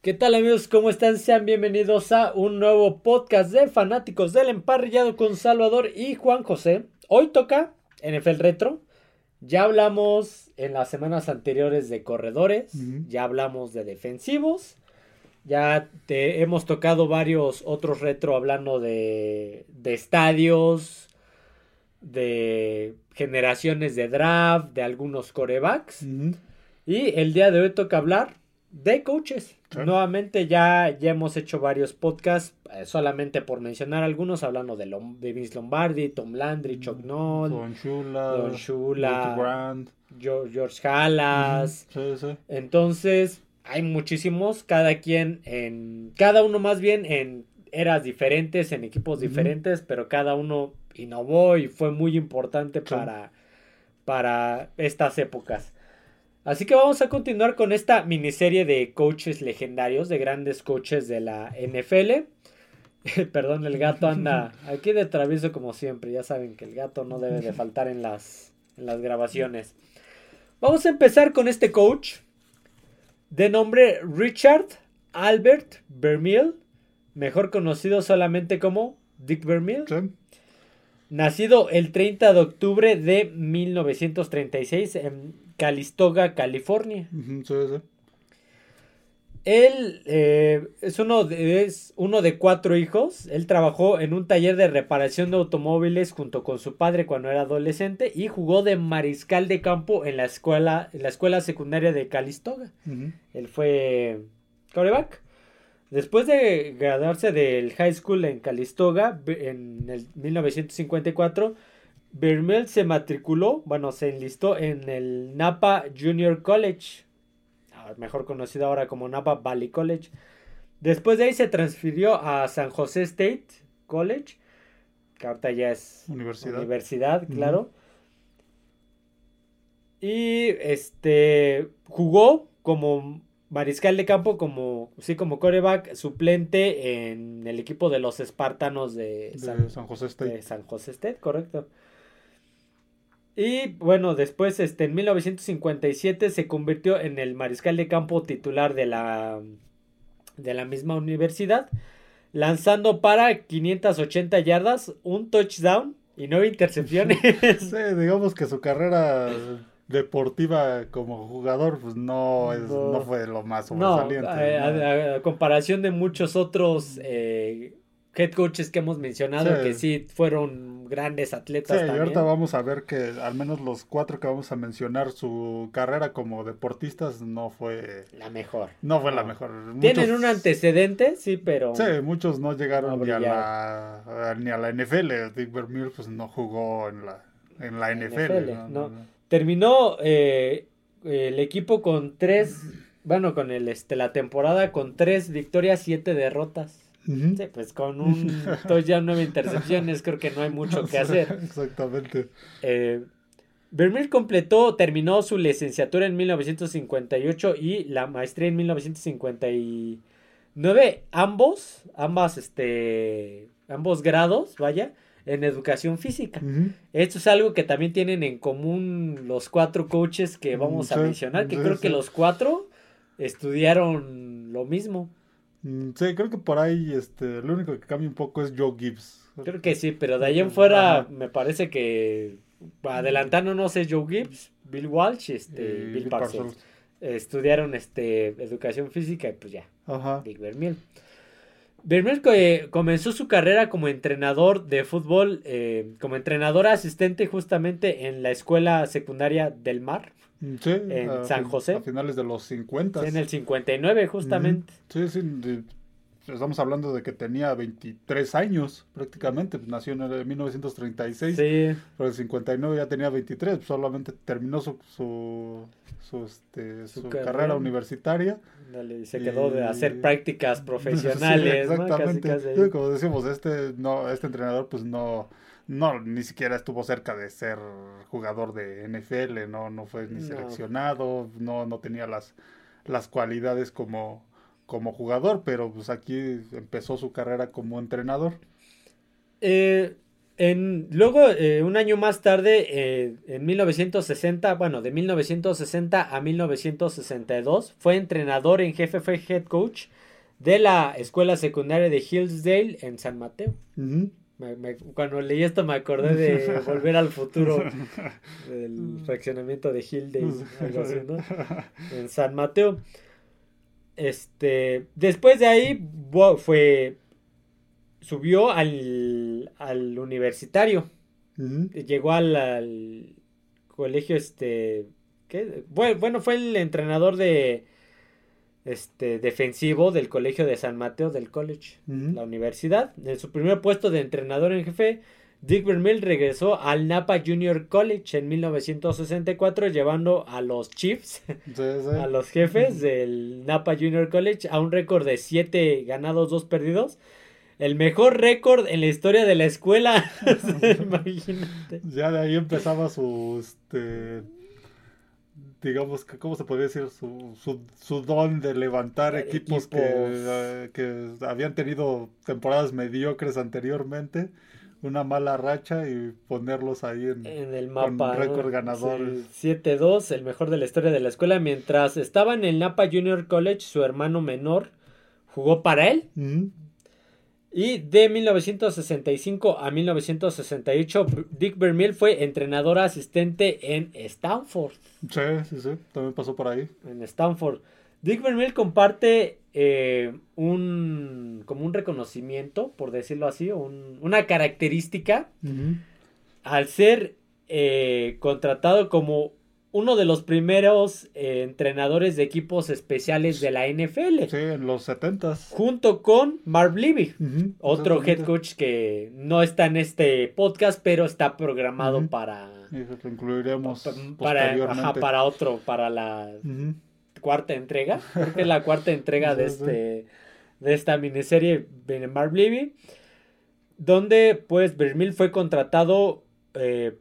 ¿Qué tal amigos? ¿Cómo están? Sean bienvenidos a un nuevo podcast de fanáticos del emparrillado con Salvador y Juan José. Hoy toca NFL Retro. Ya hablamos en las semanas anteriores de corredores, ya hablamos de defensivos, ya te hemos tocado varios otros retro hablando de, de estadios, de generaciones de draft, de algunos corebacks. Y el día de hoy toca hablar de coaches. Nuevamente ya, ya hemos hecho varios podcasts, eh, solamente por mencionar algunos, hablando de, de Vince Lombardi, Tom Landry, Chuck Noll, Don Shula, Don Shula George Halas. Entonces, hay muchísimos, cada quien en, cada uno más bien en eras diferentes, en equipos diferentes, pero cada uno innovó y fue muy importante para, para estas épocas. Así que vamos a continuar con esta miniserie de coaches legendarios, de grandes coaches de la NFL. Perdón, el gato anda aquí de travieso como siempre. Ya saben que el gato no debe de faltar en las, en las grabaciones. Vamos a empezar con este coach de nombre Richard Albert Vermeil, mejor conocido solamente como Dick Vermeil. Nacido el 30 de octubre de 1936 en Calistoga, California. Él eh, es, uno de, es uno de cuatro hijos. Él trabajó en un taller de reparación de automóviles junto con su padre cuando era adolescente y jugó de mariscal de campo en la escuela, en la escuela secundaria de Calistoga. Él fue coreback. Después de graduarse del high school en Calistoga en el 1954, Vermeil se matriculó, bueno, se enlistó en el Napa Junior College, ah, mejor conocido ahora como Napa Valley College. Después de ahí se transfirió a San José State College, que ahorita ya es universidad, universidad claro. Y este jugó como mariscal de campo, como sí, como coreback suplente en el equipo de los espartanos de, San, José State. De San José State, correcto. Y bueno, después este, en 1957 se convirtió en el mariscal de campo titular de la, de la misma universidad, lanzando para 580 yardas, un touchdown y nueve intercepciones. sí, digamos que su carrera deportiva como jugador pues no, es, no, fue lo más sobresaliente. No, a, comparación de muchos otros eh, head coaches que hemos mencionado que sí fueron grandes atletas. Sí, y ahorita vamos a ver que al menos los cuatro que vamos a mencionar, su carrera como deportistas no fue la mejor. No fue la mejor. Tienen un antecedente, sí, pero. Sí, muchos no llegaron ni, a la, ni a la NFL. Dick Vermeer pues no jugó en la, en la NFL. no, Terminó eh, el equipo con tres, bueno, con el este la temporada con tres victorias, siete derrotas. Sí, pues con un ya nueve intercepciones creo que no hay mucho que hacer. Exactamente. Eh, Vermeer completó, terminó su licenciatura en 1958 y la maestría en 1959. Ambos, ambas, este, ambos grados, vaya, en educación física. Esto es algo que también tienen en común los cuatro coaches que vamos a mencionar, que creo que los cuatro estudiaron lo mismo. Mm, sí, creo que por ahí este, lo único que cambia un poco es Joe Gibbs. Creo que sí, pero de ahí en fuera me parece que adelantándonos es Joe Gibbs, Bill Walsh este, Bill, Parsons. estudiaron este, educación física y pues ya. Ajá. Dick Vermeil. Vermeil comenzó su carrera como entrenador de fútbol, eh, como entrenador asistente justamente en la escuela secundaria del Mar. Mm, sí, en San José. A finales de los 50. en el 59 justamente. Sí, sí, estamos hablando de que tenía 23 años prácticamente, pues, nació en 1936. Sí. Pero el 59 ya tenía 23, solamente terminó su, su, su, este, su, carrera. universitaria. Dale, se quedó de hacer prácticas profesionales. exactamente. como decimos, este, no, este entrenador pues no no, ni siquiera estuvo cerca de ser jugador de NFL, no, no fue ni seleccionado, no, no tenía las, las cualidades como, como jugador, pero pues aquí empezó su carrera como entrenador. Eh, En, luego, eh, un año más tarde, eh, en 1960, bueno, de 1960 a 1962, fue entrenador en jefe, fue head coach de la escuela secundaria de Hillsdale en San Mateo. Cuando leí esto me acordé de Volver al Futuro, del fraccionamiento de Hillsdale, algo así, ¿no? En San Mateo. Este, después de ahí fue subió al, al universitario. Llegó al, colegio, este, ¿qué? Bueno, fue el entrenador de, este, defensivo del colegio de San Mateo del college, la universidad. En su primer puesto de entrenador en jefe, Dick Vermeil regresó al Napa Junior College en 1964, llevando a los Chiefs, a los jefes del Napa Junior College, a un récord de 7 ganados, 2 perdidos el mejor récord en la historia de la escuela. Imagínate. Ya de ahí empezaba su, este, digamos, que, ¿cómo se podría decir? Su, su, su don de levantar equipos, Que, que habían tenido temporadas mediocres anteriormente una mala racha y ponerlos ahí en, el mapa. Con récord ganador. 7-2, el mejor de la historia de la escuela. Mientras estaba en el Napa Junior College, su hermano menor jugó para él. Y de 1965 a 1968, Dick Vermeil fue entrenador asistente en Stanford. Sí, sí, sí, también pasó por ahí. En Stanford. Dick Vermeil comparte eh, un, como un reconocimiento, por decirlo así, una característica al ser eh, contratado como uno de los primeros eh, entrenadores de equipos especiales de la NFL. Sí, en los 70 Junto con Marv Levy, otro head coach que no está en este podcast, pero está programado para... lo incluiremos para, para otro, para la cuarta entrega. Creo que es la cuarta entrega de, este, de esta miniserie de Marv Levy. Donde pues Vermil fue contratado... Eh,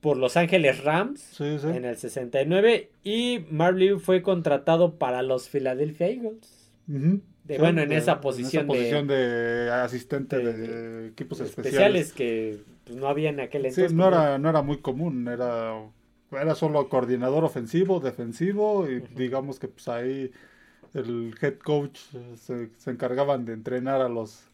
por Los Ángeles Rams en el 69 y Marley fue contratado para los Philadelphia Eagles. bueno, en esa posición, de, asistente de, equipos especiales. que pues, no había en aquel entonces. no era, no era muy común, era, era solo coordinador ofensivo, defensivo y digamos que pues ahí el head coach se, se encargaban de entrenar a los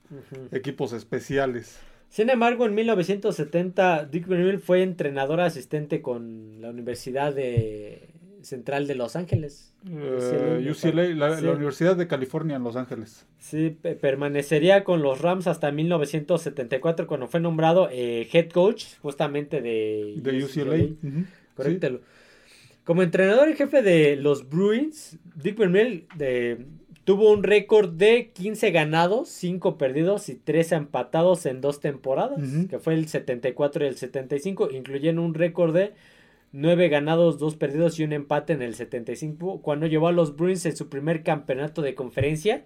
equipos especiales. Sin embargo, en 1970, Dick Vermeil fue entrenador asistente con la Universidad de Central de Los Ángeles. UCLA, eh, la, Universidad de California en Los Ángeles. Sí, permanecería con los Rams hasta 1974 cuando fue nombrado eh, head coach justamente de, de UCLA. Como entrenador y jefe de los Bruins, Dick Vermeil de, Tuvo un récord de 15 ganados, 5 perdidos y 3 empatados en dos temporadas, que fue el 74 y el 75, incluyendo un récord de 9 ganados, 2 perdidos y un empate en el 75, cuando llevó a los Bruins en su primer campeonato de conferencia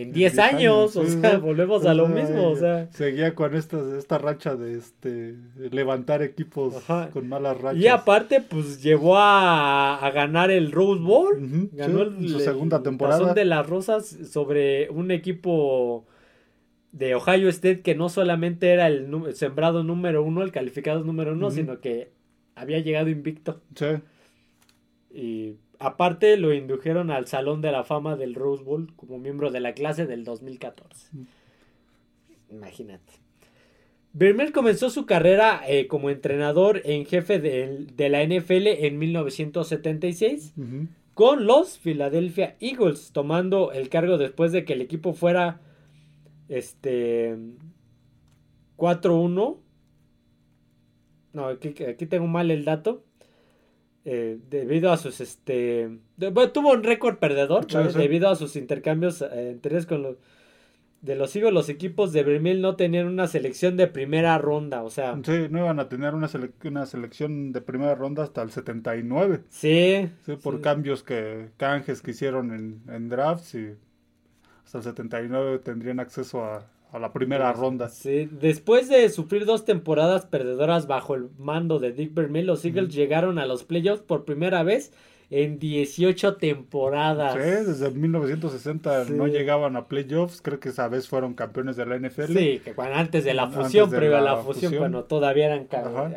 en 10 años, o sea, volvemos a lo mismo, o sea. Seguía con esta, esta racha de este levantar equipos con malas rachas. Y aparte, pues llevó a, ganar el Rose Bowl, ganó su segunda temporada. de las Rosas sobre un equipo de Ohio State que no solamente era el sembrado número uno, el calificado número uno, sino que había llegado invicto. Sí. Y Aparte, lo indujeron al Salón de la Fama del Rose Bowl como miembro de la clase del 2014. Imagínate. Vermeer comenzó su carrera eh, como entrenador en jefe de, la NFL en 1976 con los Philadelphia Eagles, tomando el cargo después de que el equipo fuera este 4-1. No, aquí tengo mal el dato. Eh, debido a sus este tuvo un récord perdedor debido a sus intercambios eh, con los de los hijos los equipos de Vermil no tenían una selección de primera ronda o sea. Sí no iban a tener una, una selección de primera ronda hasta el 79 sí, sí por cambios que canjes que hicieron en, en drafts y hasta el 79 tendrían acceso a, a la primera ronda. Sí, después de sufrir dos temporadas perdedoras bajo el mando de Dick Vermeil, los Eagles llegaron a los playoffs por primera vez en 18 temporadas. Sí, desde 1960 no llegaban a playoffs, creo que esa vez fueron campeones de la NFL. Sí, que antes de la fusión, pero la, la fusión, cuando todavía eran,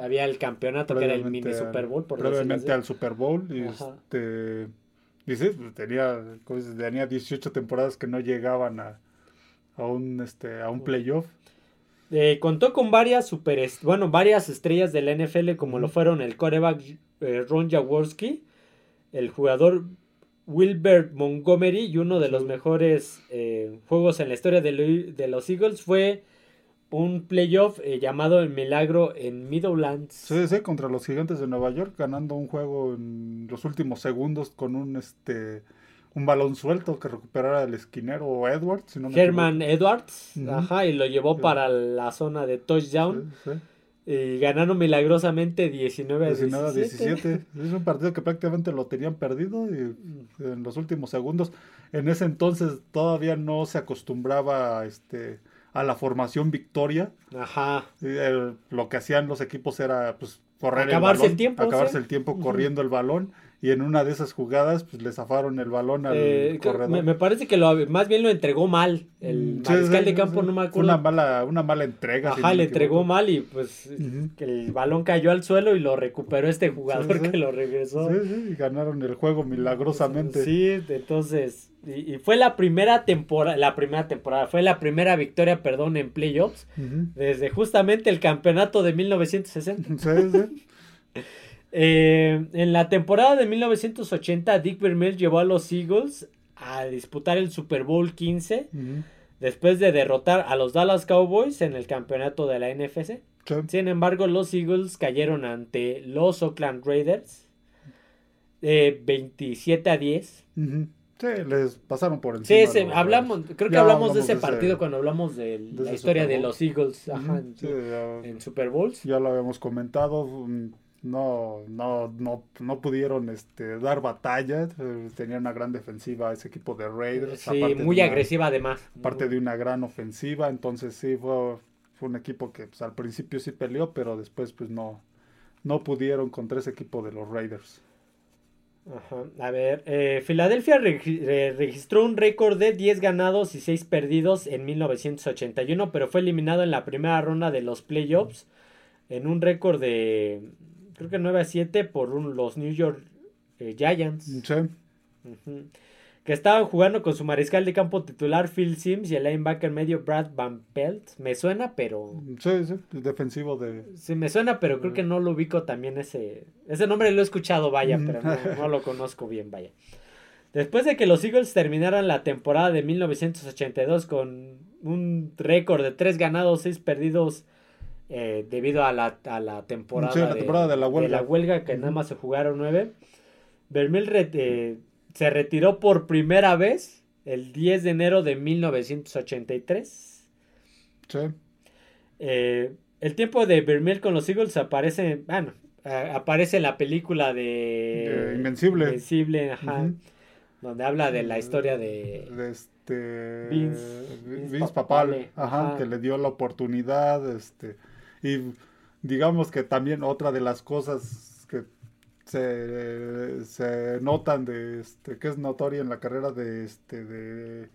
había el campeonato que era el mini Super Bowl. Por previamente al Super Bowl. Y este, dice, tenía, tenía 18 temporadas que no llegaban a, a un, este, a un playoff. Eh, contó con varias super, bueno, varias estrellas del NFL como lo fueron el coreback eh, Ron Jaworski, el jugador Wilbert Montgomery y uno de los mejores eh, juegos en la historia de, los Eagles fue un playoff llamado el Milagro en Middlelands. Sí, sí, contra los Gigantes de Nueva York, ganando un juego en los últimos segundos con un este un balón suelto que recuperara el esquinero Edwards. Herman Edwards, ajá, y lo llevó para la zona de touchdown. Y ganaron milagrosamente 19 a 19 17. Es un partido que prácticamente lo tenían perdido y en los últimos segundos. En ese entonces todavía no se acostumbraba este, a la formación victoria. Ajá. lo que hacían los equipos era pues correr acabarse el, tiempo. Acabarse el tiempo corriendo el balón y en una de esas jugadas pues le zafaron el balón al eh, corredor. Me, parece que lo más bien lo entregó mal. El mm, mariscal de campo no me acuerdo. Una mala, una mala entrega. Ajá, le entregó mal y pues que el balón cayó al suelo y lo recuperó este jugador que lo regresó. Sí, sí, y ganaron el juego milagrosamente. Sí, entonces y, fue la primera temporada, la primera temporada, fue la primera victoria, perdón, en playoffs desde justamente el campeonato de 1960. Sí, sí. Eh, en la temporada de 1980, Dick Vermeer llevó a los Eagles a disputar el Super Bowl 15 después de derrotar a los Dallas Cowboys en el campeonato de la NFC. Sin embargo, los Eagles cayeron ante los Oakland Raiders 27 a 10. Sí, les pasaron por encima. Sí, hablamos, creo que hablamos, de ese partido cuando hablamos de, la historia de los Eagles en, Super Bowls. Ya lo habíamos comentado, no, no, no, no pudieron este, dar batalla. Tenía una gran defensiva ese equipo de Raiders. Sí, muy agresiva además. Aparte de una gran ofensiva, entonces sí fue, fue un equipo que pues, al principio sí peleó, pero después pues no, no pudieron contra ese equipo de los Raiders. Ajá. A ver, eh, Filadelfia registró un récord de 10 ganados y 6 perdidos en 1981, pero fue eliminado en la primera ronda de los playoffs en un récord de creo que 9 a 7 por los New York eh, Giants. Sí. Que estaban jugando con su mariscal de campo titular Phil Sims y el linebacker medio Brad Van Pelt. Me suena, pero. Sí, sí, defensivo de. Sí, me suena, pero creo que no lo ubico también ese. Ese nombre lo he escuchado, vaya, pero no, lo conozco bien, vaya. Después de que los Eagles terminaran la temporada de 1982 con un récord de 3 ganados, 6 perdidos eh, debido a la, a la, temporada, de, la huelga, que nada más se jugaron nueve. Vermil eh, se retiró por primera vez el 10 de enero de 1983. Sí. Eh, el tiempo de Vermil con los Eagles aparece, bueno, aparece en la película de, Invencible. Invencible, ajá. Donde habla de la historia de, este Vince, Papale, ajá, que le dio la oportunidad, este y digamos que también otra de las cosas que se, notan de este que es notoria en la carrera de este de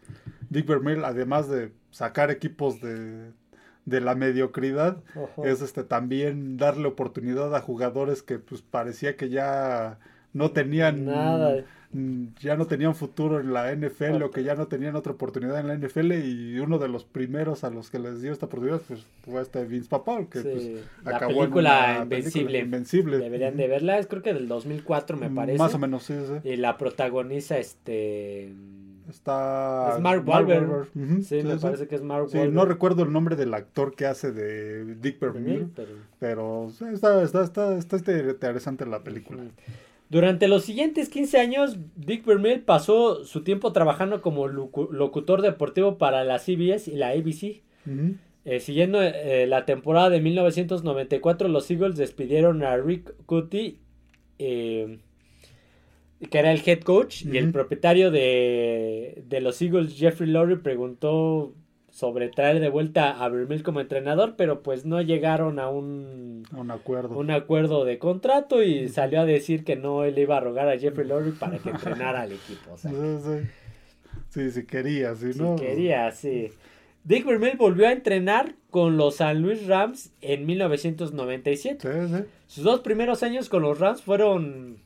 Dick Vermeer, además de sacar equipos de, de la mediocridad, es este también darle oportunidad a jugadores que pues parecía que ya no tenían nada ya no tenían futuro en la NFL o que ya no tenían otra oportunidad en la NFL y uno de los primeros a los que les dio esta oportunidad pues, fue este Vince Papal que pues, la película Invencible. Deberían de verla, es creo que del 2004 me mm, parece. Más o menos, sí, sí. Y la protagoniza este Está es Mark Wahlberg. sí, me parece que es Mark sí, No recuerdo el nombre del actor que hace de Dick Vermeer, pero, está, está, está, está, interesante la película. Durante los siguientes 15 años, Dick Vermeer pasó su tiempo trabajando como locutor deportivo para la CBS y la ABC. Eh, siguiendo eh, la temporada de 1994, los Eagles despidieron a Rick Cutty, eh, que era el head coach, y el propietario de, de, los Eagles, Jeffrey Lurie, preguntó sobre traer de vuelta a Vermeil como entrenador, pero pues no llegaron a un, un acuerdo. Un acuerdo de contrato y salió a decir que no le iba a rogar a Jeffrey Lurie para que entrenara al equipo. sí, sí. sí, quería, sí, ¿no? quería, sí. Dick Vermeil volvió a entrenar con los San Luis Rams en 1997. Sí, sí. Sus dos primeros años con los Rams fueron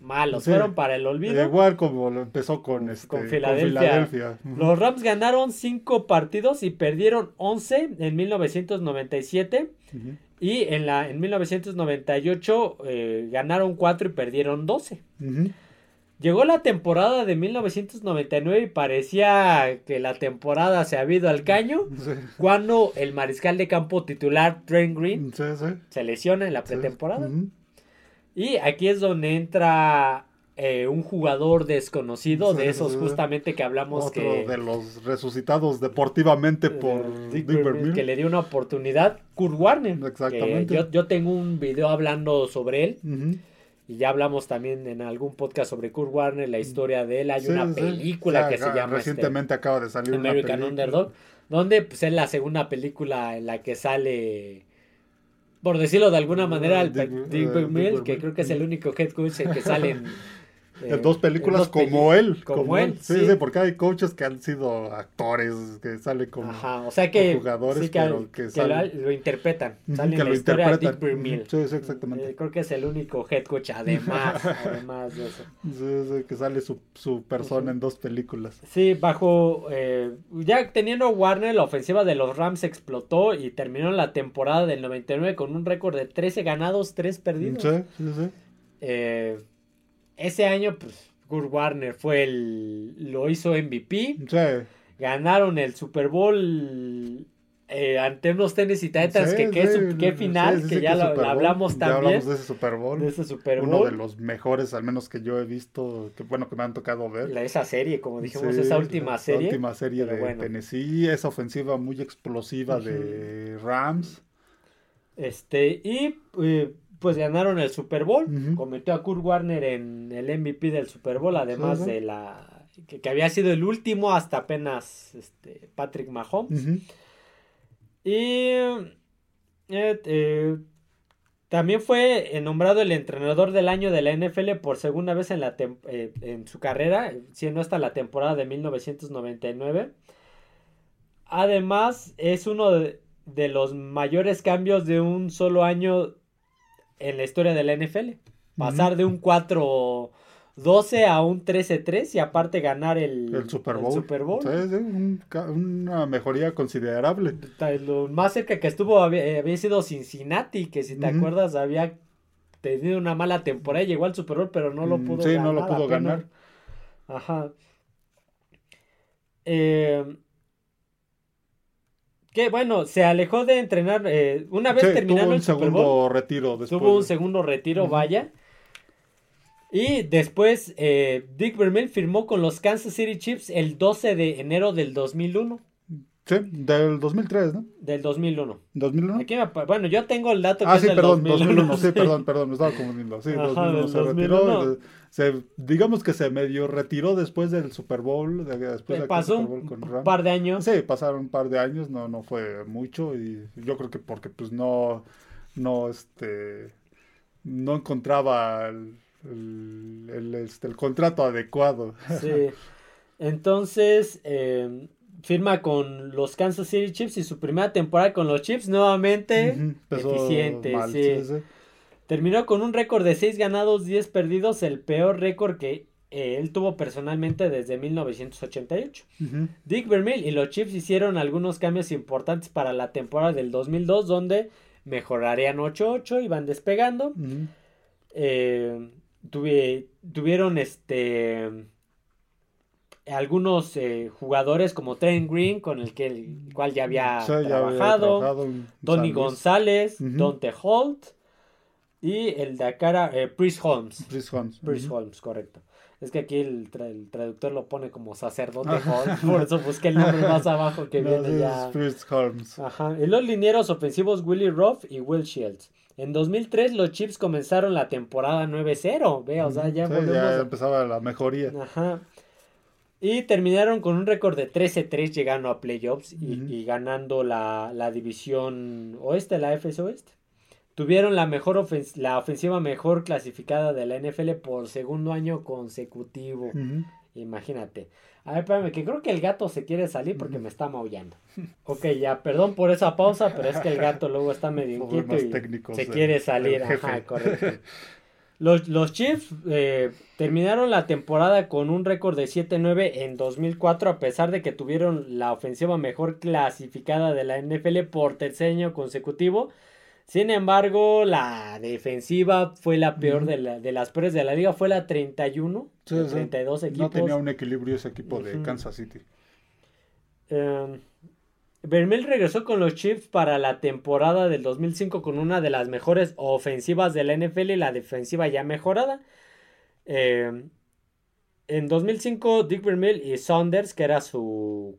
malos, fueron para el olvido. Igual como empezó con, este, con Filadelfia. Los Rams ganaron cinco partidos y perdieron 11 en 1997. Y en, la, en 1998 eh, ganaron 4 y perdieron 12. Llegó la temporada de 1999 y parecía que la temporada se había ido al caño. Cuando el mariscal de campo titular, Trent Green, se lesiona en la pretemporada. Y aquí es donde entra eh, un jugador desconocido, de esos justamente que hablamos Otro que... de los resucitados deportivamente por Dick, Que le dio una oportunidad, Kurt Warner. Exactamente. Yo, tengo un video hablando sobre él. Y ya hablamos también en algún podcast sobre Kurt Warner, la historia de él. Hay una película que se llama... Este, recientemente acaba de salir American Underdog. Donde pues, es la segunda película en la que sale por decirlo de alguna manera, el Dick que creo que es el único head coach que sale en, en dos películas como él. Como, él. Sí, sí, porque hay coaches que han sido actores, que salen como, Ajá, o sea que, jugadores, que, pero que, lo, interpretan. Salen que lo interpretan. Sí, sí, exactamente. Eh, creo que es el único head coach, además, además de eso. Sí, sí, que sale su, su persona en dos películas. Sí, bajo, eh, ya teniendo Warner, la ofensiva de los Rams explotó y terminó la temporada del 99 con un récord de 13 ganados, 3 perdidos. Sí, sí, sí. Eh, ese año, pues, Kurt Warner fue el. Lo hizo MVP. Sí. Ganaron el Super Bowl eh, ante unos Tennessee Titans. que qué, final, que ya lo, hablamos también. Ya hablamos de ese Super Bowl. De ese Super Bowl. Uno de los mejores, al menos que yo he visto, que bueno, que me han tocado ver. La, esa serie, como dijimos, esa última serie. La última serie de Tennessee, esa ofensiva muy explosiva de Rams. Este, y. Eh, pues ganaron el Super Bowl. Cometió a Kurt Warner en el MVP del Super Bowl, además de la que, había sido el último hasta apenas este, Patrick Mahomes. Y eh, eh, también fue nombrado el entrenador del año de la NFL por segunda vez en, la eh, en su carrera, siendo hasta la temporada de 1999. Además, es uno de los mayores cambios de un solo año en la historia de la NFL. Pasar de un 4-12 a un 13-3 y aparte ganar el, Super Bowl. una mejoría considerable. Lo más cerca que estuvo había, sido Cincinnati, que si te acuerdas había tenido una mala temporada y llegó al Super Bowl, pero no lo mm, pudo ganar. Sí, no lo pudo ganar. Ajá. Eh, que bueno, se alejó de entrenar eh, una vez terminando el segundo retiro después. Tuvo un segundo retiro, vaya. Y después eh, Dick Vermeil firmó con los Kansas City Chiefs el 12 de enero del 2001. Sí, del 2003, ¿no? Del 2001. ¿2001? Aquí bueno, yo tengo el dato que ah, sí, perdón, 2001. sí, perdón, perdón, me estaba confundiendo. Sí, 2001 se retiró. Se, digamos que se medio retiró después del Super Bowl. Después de pasó Super Bowl con un par de años. Sí, pasaron un par de años, no, no fue mucho. Y yo creo que porque pues no, no, este, no encontraba el, el, este, el contrato adecuado. Sí. Entonces, eh, firma con los Kansas City Chiefs y su primera temporada con los Chiefs nuevamente eficiente. Terminó con un récord de 6 ganados, 10 perdidos, el peor récord que eh, él tuvo personalmente desde 1988. Dick Vermeil y los Chiefs hicieron algunos cambios importantes para la temporada del 2002 donde mejorarían 8-8, iban despegando. Eh, tuvieron este algunos eh, jugadores como Trent Green, con el que el cual ya había trabajado, Tony González, Dante Holt y el de acá eh, Chris Holmes. Chris Holmes. Chris Holmes, correcto. Es que aquí el, traductor lo pone como sacerdote Holmes, por eso busqué el nombre más abajo que viene ya. Chris Holmes. Ajá. Y los linieros ofensivos Willie Ruff y Will Shields. En 2003 los Chiefs comenzaron la temporada 9-0, ve, o sea, ya, ya empezaba la mejoría. Ajá. Y terminaron con un récord de 13-3 llegando a playoffs y, ganando la, la, división oeste, la FC Oeste. Tuvieron la, mejor la ofensiva mejor clasificada de la NFL por segundo año consecutivo. Imagínate. A ver, espérame, que creo que el gato se quiere salir porque me está maullando. Ok, ya, perdón por esa pausa, pero es que el gato luego está medio inquieto y se quiere salir. Ajá, correcto. Los, los Chiefs eh, terminaron la temporada con un récord de 7-9 en 2004 a pesar de que tuvieron la ofensiva mejor clasificada de la NFL por tercer año consecutivo. Sin embargo, la defensiva fue la peor de, la, de, las peores de la liga, fue la 31, 32 equipos. No tenía un equilibrio ese equipo de Kansas City. Eh, Vermel regresó con los Chiefs para la temporada del 2005 con una de las mejores ofensivas de la NFL y la defensiva ya mejorada. Eh, en 2005, Dick Vermeil y Saunders, que era su,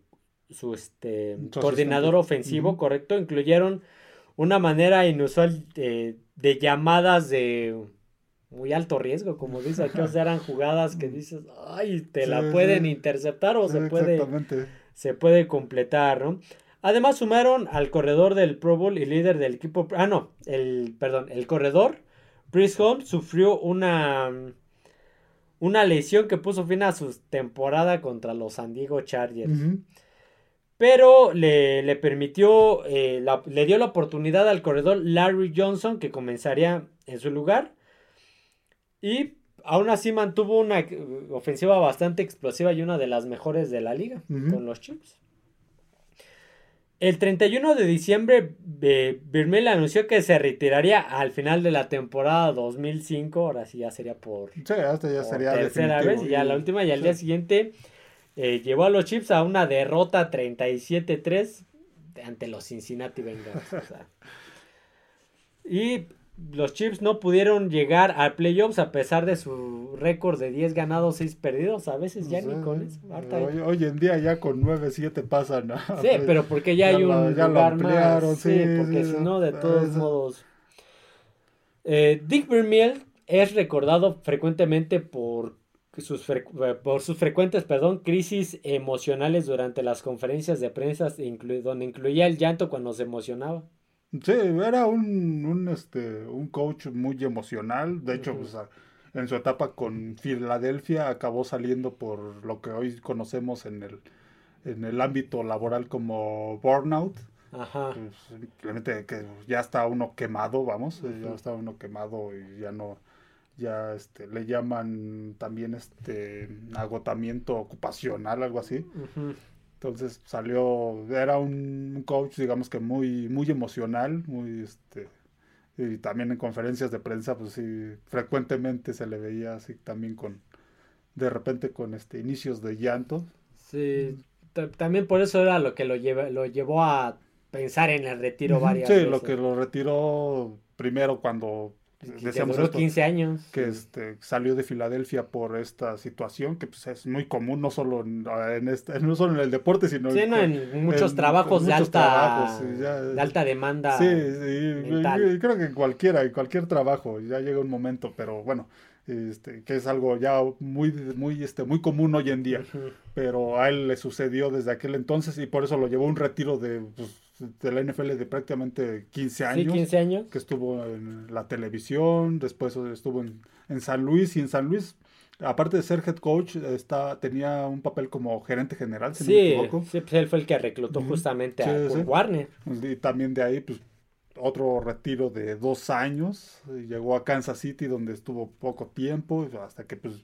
su este, coordinador ofensivo, correcto, incluyeron una manera inusual de, llamadas de muy alto riesgo, como dice aquí, o sea, eran jugadas que dices, ay, te la pueden interceptar o se puede, se puede completar, ¿no? Además sumaron al corredor del Pro Bowl y líder del equipo. Ah, no, el, perdón, el corredor. Chris Holmes sufrió una, una lesión que puso fin a su temporada contra los San Diego Chargers. Pero le, permitió, eh, le dio la oportunidad al corredor Larry Johnson que comenzaría en su lugar. Y aún así mantuvo una ofensiva bastante explosiva y una de las mejores de la liga con los Chiefs. El 31 de diciembre, Birmel anunció que se retiraría al final de la temporada 2005. Ahora sí ya sería por, sí, hasta ya sería tercera vez. Y ya la última, y al día siguiente eh, llevó a los Chiefs a una derrota 37-3 ante los Cincinnati Bengals. y los Chiefs no pudieron llegar al playoffs a pesar de su récord de 10 ganados, 6 perdidos. A veces ya ni con eso. Hoy, en día ya con 9, 7 pasan. Sí, pero porque ya, hay un lugar más. Sí, porque si no, de todos modos. Eh, Dick Vermeil es recordado frecuentemente por sus, por sus frecuentes perdón, crisis emocionales durante las conferencias de prensa, donde incluía el llanto cuando se emocionaba. Sí, era un, un, este, un coach muy emocional. De hecho, pues, en su etapa con Filadelfia acabó saliendo por lo que hoy conocemos en el, en el ámbito laboral como burnout. Ajá. Pues, simplemente que ya está uno quemado, vamos, ya está uno quemado y ya no, ya este, le llaman también este agotamiento ocupacional, algo así. Entonces salió, era un coach, digamos que muy, muy emocional, muy este, y también en conferencias de prensa, pues sí, frecuentemente se le veía así también con, de repente con este inicios de llanto. Sí, también por eso era lo que lo, lleva, lo llevó a pensar en el retiro varias veces. Sí, lo que lo retiró primero cuando Decíamos duró 15 años. Que este, salió de Filadelfia por esta situación, que pues, es muy común, no solo en, este, no solo en el deporte, sino en, muchos trabajos, de, alta, de alta demanda. Sí, sí creo que en cualquiera, en cualquier trabajo, ya llega un momento, pero bueno, este, que es algo ya muy, muy, este, muy común hoy en día. Pero a él le sucedió desde aquel entonces y por eso lo llevó un retiro de pues, de la NFL de prácticamente 15 años. 15 años. Que estuvo en la televisión, después estuvo en, en, San Luis y en San Luis, aparte de ser head coach, está, tenía un papel como gerente general, si sí, no me equivoco. Sí, pues él fue el que reclutó justamente a Warner. Y también de ahí, pues otro retiro de dos años, llegó a Kansas City donde estuvo poco tiempo, hasta que pues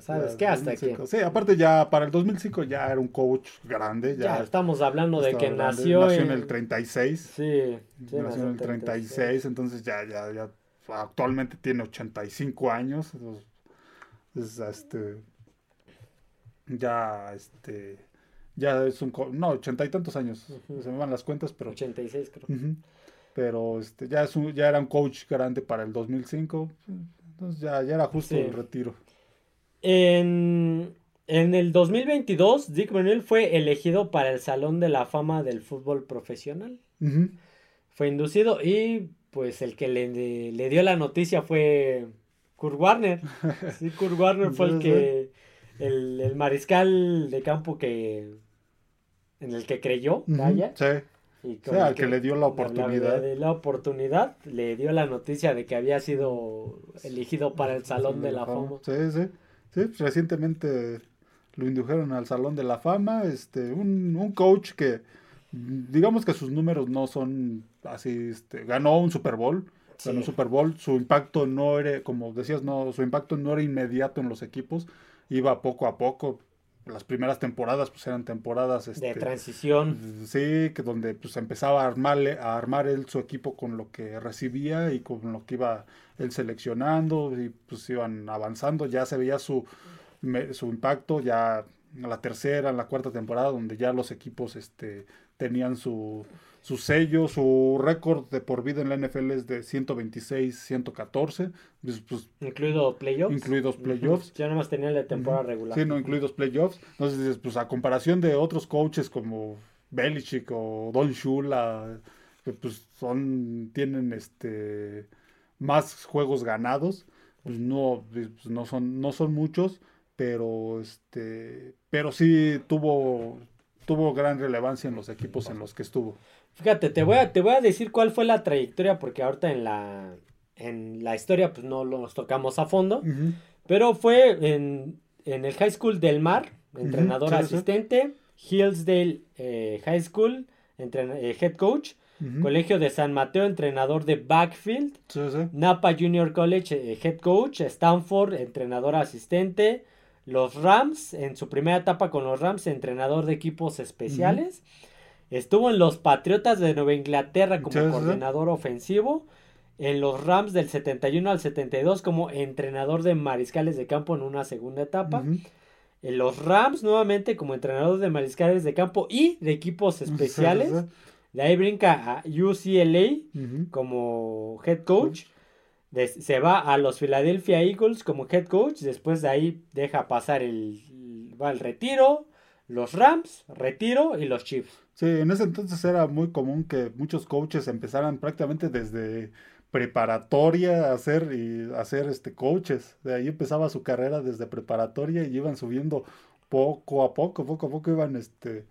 ¿Sabes qué? Hasta aquí. Sí, aparte ya para el 2005 ya era un coach grande. Ya, estamos hablando de que nació, nació en... el 36. Sí, nació en el 36, entonces ya, ya, ya actualmente tiene 85 años. Entonces, este, ya, este, ya es un, no, ochenta y tantos años, se me van las cuentas, pero. 86 creo. pero este, ya, es un, ya era un coach grande para el 2005, entonces ya, ya era justo el retiro. En, el 2022, Dick Manuel fue elegido para el Salón de la Fama del Fútbol Profesional. Fue inducido y pues el que le, le, dio la noticia fue Kurt Warner. Sí, Kurt Warner fue el que, el, mariscal de campo que en el que creyó, vaya. Sí. Y o sea, que, le dio la oportunidad. Le la oportunidad, le dio la noticia de que había sido elegido para el Salón de la Fama. Sí, sí. Sí, pues, recientemente lo indujeron al Salón de la Fama. Este, un, un coach que, digamos que sus números no son así, este, ganó un Super Bowl. Ganó un Super Bowl. Su impacto no era, como decías, no, su impacto no era inmediato en los equipos. Iba poco a poco las primeras temporadas pues eran temporadas este, de transición. sí que donde pues empezaba a armarle a armar él su equipo con lo que recibía y con lo que iba él seleccionando y pues iban avanzando. Ya se veía su su impacto ya en la tercera en la cuarta temporada donde ya los equipos este tenían su su sello, su récord de por vida en la NFL es de 126, 114. Pues, pues, incluido playoffs. Incluidos playoffs. Ya nada más tenía la temporada regular. Sí, no, incluidos playoffs. Entonces, pues a comparación de otros coaches como Belichick o Don Shula, que pues son, tienen este más juegos ganados, pues no, pues, no son, no son muchos, pero este, pero sí tuvo, tuvo gran relevancia en los equipos en los que estuvo. Fíjate, te voy a, te voy a decir cuál fue la trayectoria, porque ahorita en la, en la historia pues no los tocamos a fondo, pero fue en, el High School del Mar, entrenador asistente, Hillsdale eh, High School, eh, head coach, Colegio de San Mateo, entrenador de backfield, Napa Junior College, eh, head coach, Stanford, entrenador asistente, los Rams, en su primera etapa con los Rams, entrenador de equipos especiales. Estuvo en los Patriotas de Nueva Inglaterra como coordinador ofensivo. En los Rams del 71 al 72 como entrenador de mariscales de campo en una segunda etapa. En los Rams nuevamente como entrenador de mariscales de campo y de equipos especiales. De ahí brinca a UCLA como head coach. se va a los Philadelphia Eagles como head coach. Después de ahí deja pasar el, va al retiro. Los Rams, retiro y los Chiefs. Sí, en ese entonces era muy común que muchos coaches empezaran prácticamente desde preparatoria a hacer y hacer este coaches. De ahí empezaba su carrera desde preparatoria y iban subiendo poco a poco, poco a poco iban este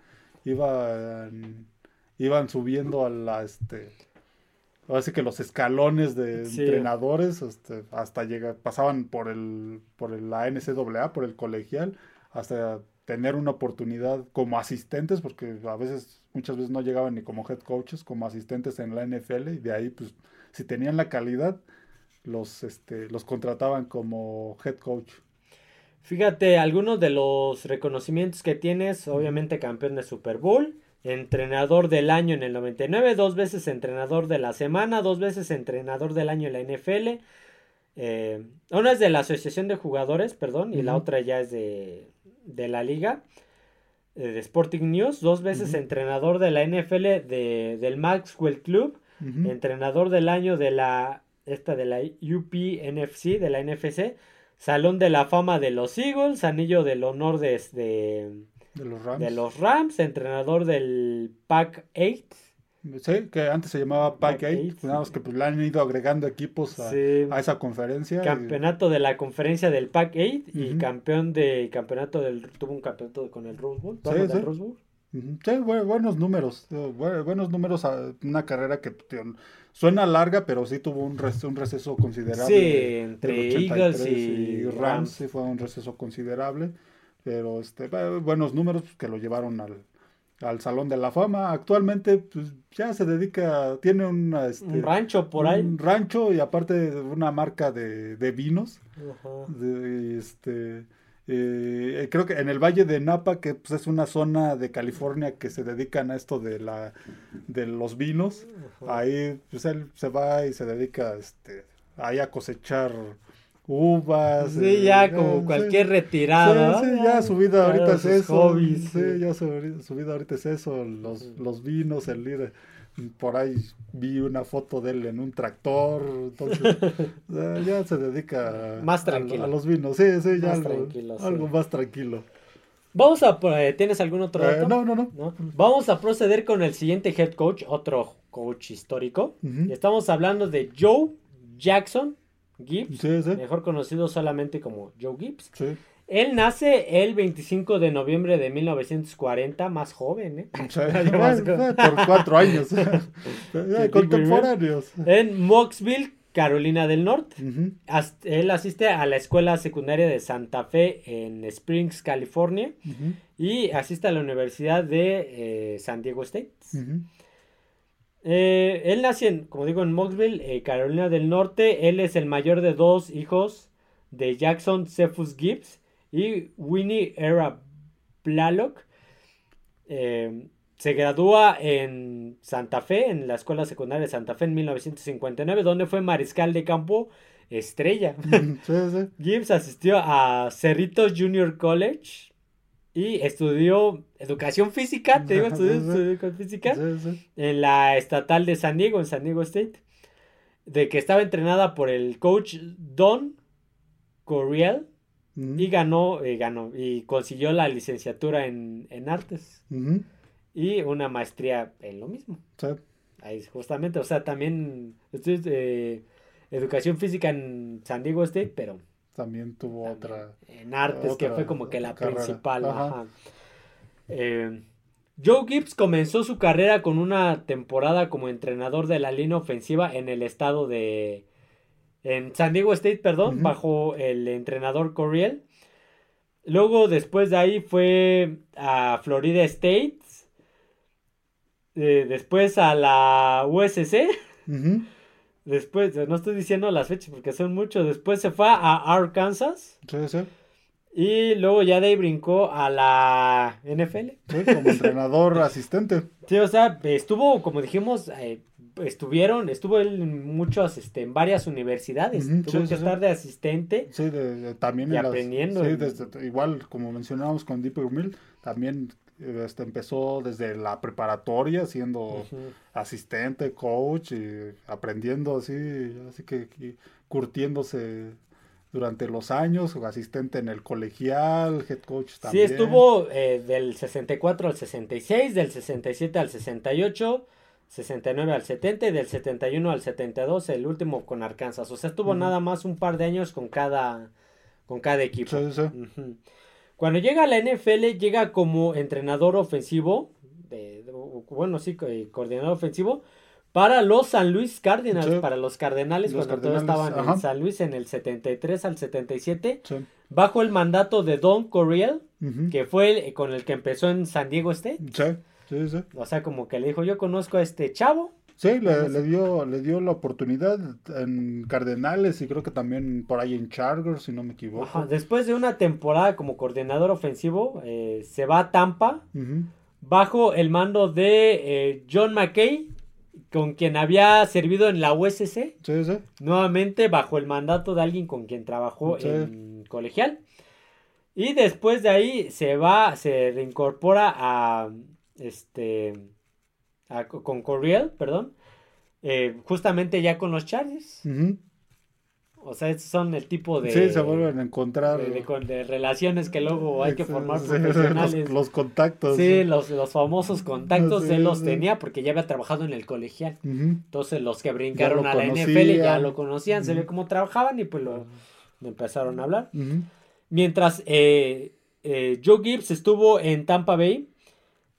iban iban subiendo a la este así que los escalones de entrenadores este, hasta llegar pasaban por el por la NCAA, por el colegial hasta tener una oportunidad como asistentes, porque a veces, muchas veces no llegaban ni como head coaches, como asistentes en la NFL, y de ahí, pues, si tenían la calidad, los, este, los contrataban como head coach. Fíjate, algunos de los reconocimientos que tienes, obviamente campeón de Super Bowl, entrenador del año en el 99, dos veces entrenador de la semana, dos veces entrenador del año en la NFL. Eh, una es de la Asociación de Jugadores, perdón, y la otra ya es de, de la liga eh, de Sporting News, dos veces entrenador de la NFL de, del Maxwell Club, entrenador del año de la esta de la UPNFC, de la NFC, Salón de la Fama de los Eagles, Anillo del Honor de, de, los, Rams. de los Rams, entrenador del Pack 8 Sí, que antes se llamaba Pack 8, nada más que pues, le han ido agregando equipos a, esa conferencia. Campeonato de la conferencia del Pack 8 y campeón de campeonato del tuvo un campeonato con el Rose Bowl, sí, sí. buenos números, eh, buenos números, una carrera que suena larga, pero sí tuvo un, un receso considerable. Sí, entre Eagles y, Rams, sí fue un receso considerable, pero este, buenos números pues, que lo llevaron al, al Salón de la Fama. Actualmente, pues ya se dedica, tiene una, este, un rancho por ahí. Un rancho y aparte una marca de, de vinos. este, eh, creo que en el Valle de Napa, que pues, es una zona de California que se dedican a esto de la de los vinos. Ahí pues él se va y se dedica este, ahí a cosechar uvas. Sí, eh, ya como cualquier retirado. Sí, sí, ya su vida ahorita es eso. sí, ya su, vida ahorita es eso, los, los vinos, el líder. Por ahí vi una foto de él en un tractor, entonces ya se dedica más tranquilo. A, los vinos, sí, sí, ya algo, algo más tranquilo. Vamos a, eh, ¿tienes algún otro eh, dato? no, no, no, Vamos a proceder con el siguiente head coach, otro coach histórico. Estamos hablando de Joe Jackson Gibbs, mejor conocido solamente como Joe Gibbs. Él nace el 25 de noviembre de 1940, más joven, ¿eh? por cuatro años. Contemporáneos. En Moxville, Carolina del Norte. Él asiste a la escuela secundaria de Santa Fe en Springs, California. Y asiste a la Universidad de eh, San Diego State. Eh, él nace, como digo, en Moxville, eh, Carolina del Norte. Él es el mayor de dos hijos de Jackson Cephus Gibbs y Winnie Era Plalock. Eh, se gradúa en Santa Fe, en la Escuela Secundaria de Santa Fe en 1959, donde fue mariscal de campo estrella. Gibbs asistió a Cerritos Junior College y estudió educación física, te digo, estudió, educación física en la estatal de San Diego, en San Diego State, de que estaba entrenada por el coach Don Coriel y ganó, eh, ganó, y consiguió la licenciatura en, artes. Y una maestría en lo mismo. Ahí justamente, o sea, también estoy de educación física en San Diego State, pero también tuvo otra. En artes, que fue como que la principal. Eh, Joe Gibbs comenzó su carrera con una temporada como entrenador de la línea ofensiva en el estado de, en San Diego State, perdón, bajo el entrenador Coriel. Luego, después de ahí, fue a Florida State. Eh, después a la USC. Después, no estoy diciendo las fechas porque son muchos. Después se fue a Arkansas. Sí, sí. Y luego ya de ahí brincó a la NFL. como entrenador asistente. Sí, o sea, estuvo, como dijimos, eh, estuvieron, estuvo él en muchos, este, en varias universidades, tuvo que estar de asistente. Sí, también aprendiendo. igual, como mencionábamos con Deeper Mill, también este, empezó desde la preparatoria siendo asistente, coach y aprendiendo así, así que curtiéndose durante los años, asistente en el colegial, head coach también. Sí, estuvo eh, del 64 al 66, del 67 al 68 69 al 70 y del 71 al 72 el último con Arkansas. O sea, estuvo nada más un par de años con cada, con cada equipo. Cuando llega a la NFL, llega como entrenador ofensivo, de, bueno, sí, eh, coordinador ofensivo, para los San Luis Cardinals, para los Cardenales, cuando todos estaban en San Luis en el 73 al 77, bajo el mandato de Don Coriel, que fue el, con el que empezó en San Diego State. O sea, como que le dijo, yo conozco a este chavo. Sí, le, dio, le dio la oportunidad en Cardenales y creo que también por ahí en Chargers, si no me equivoco. Después de una temporada como coordinador ofensivo, eh, se va a Tampa bajo el mando de eh, John McKay, con quien había servido en la USC. Sí, sí. Nuevamente bajo el mandato de alguien con quien trabajó en colegial. Y después de ahí se va, se reincorpora a este, con Corriel, perdón, eh, justamente ya con los Chargers. O sea, son el tipo de... Sí, se vuelven a encontrar. De, relaciones que luego hay que formar profesionales. Los, contactos. Sí, los, los famosos contactos él los tenía porque ya había trabajado en el colegial. Entonces los que brincaron a la NFL ya lo conocían, se ve cómo trabajaban y pues lo, empezaron a hablar. Mientras eh, eh, Joe Gibbs estuvo en Tampa Bay,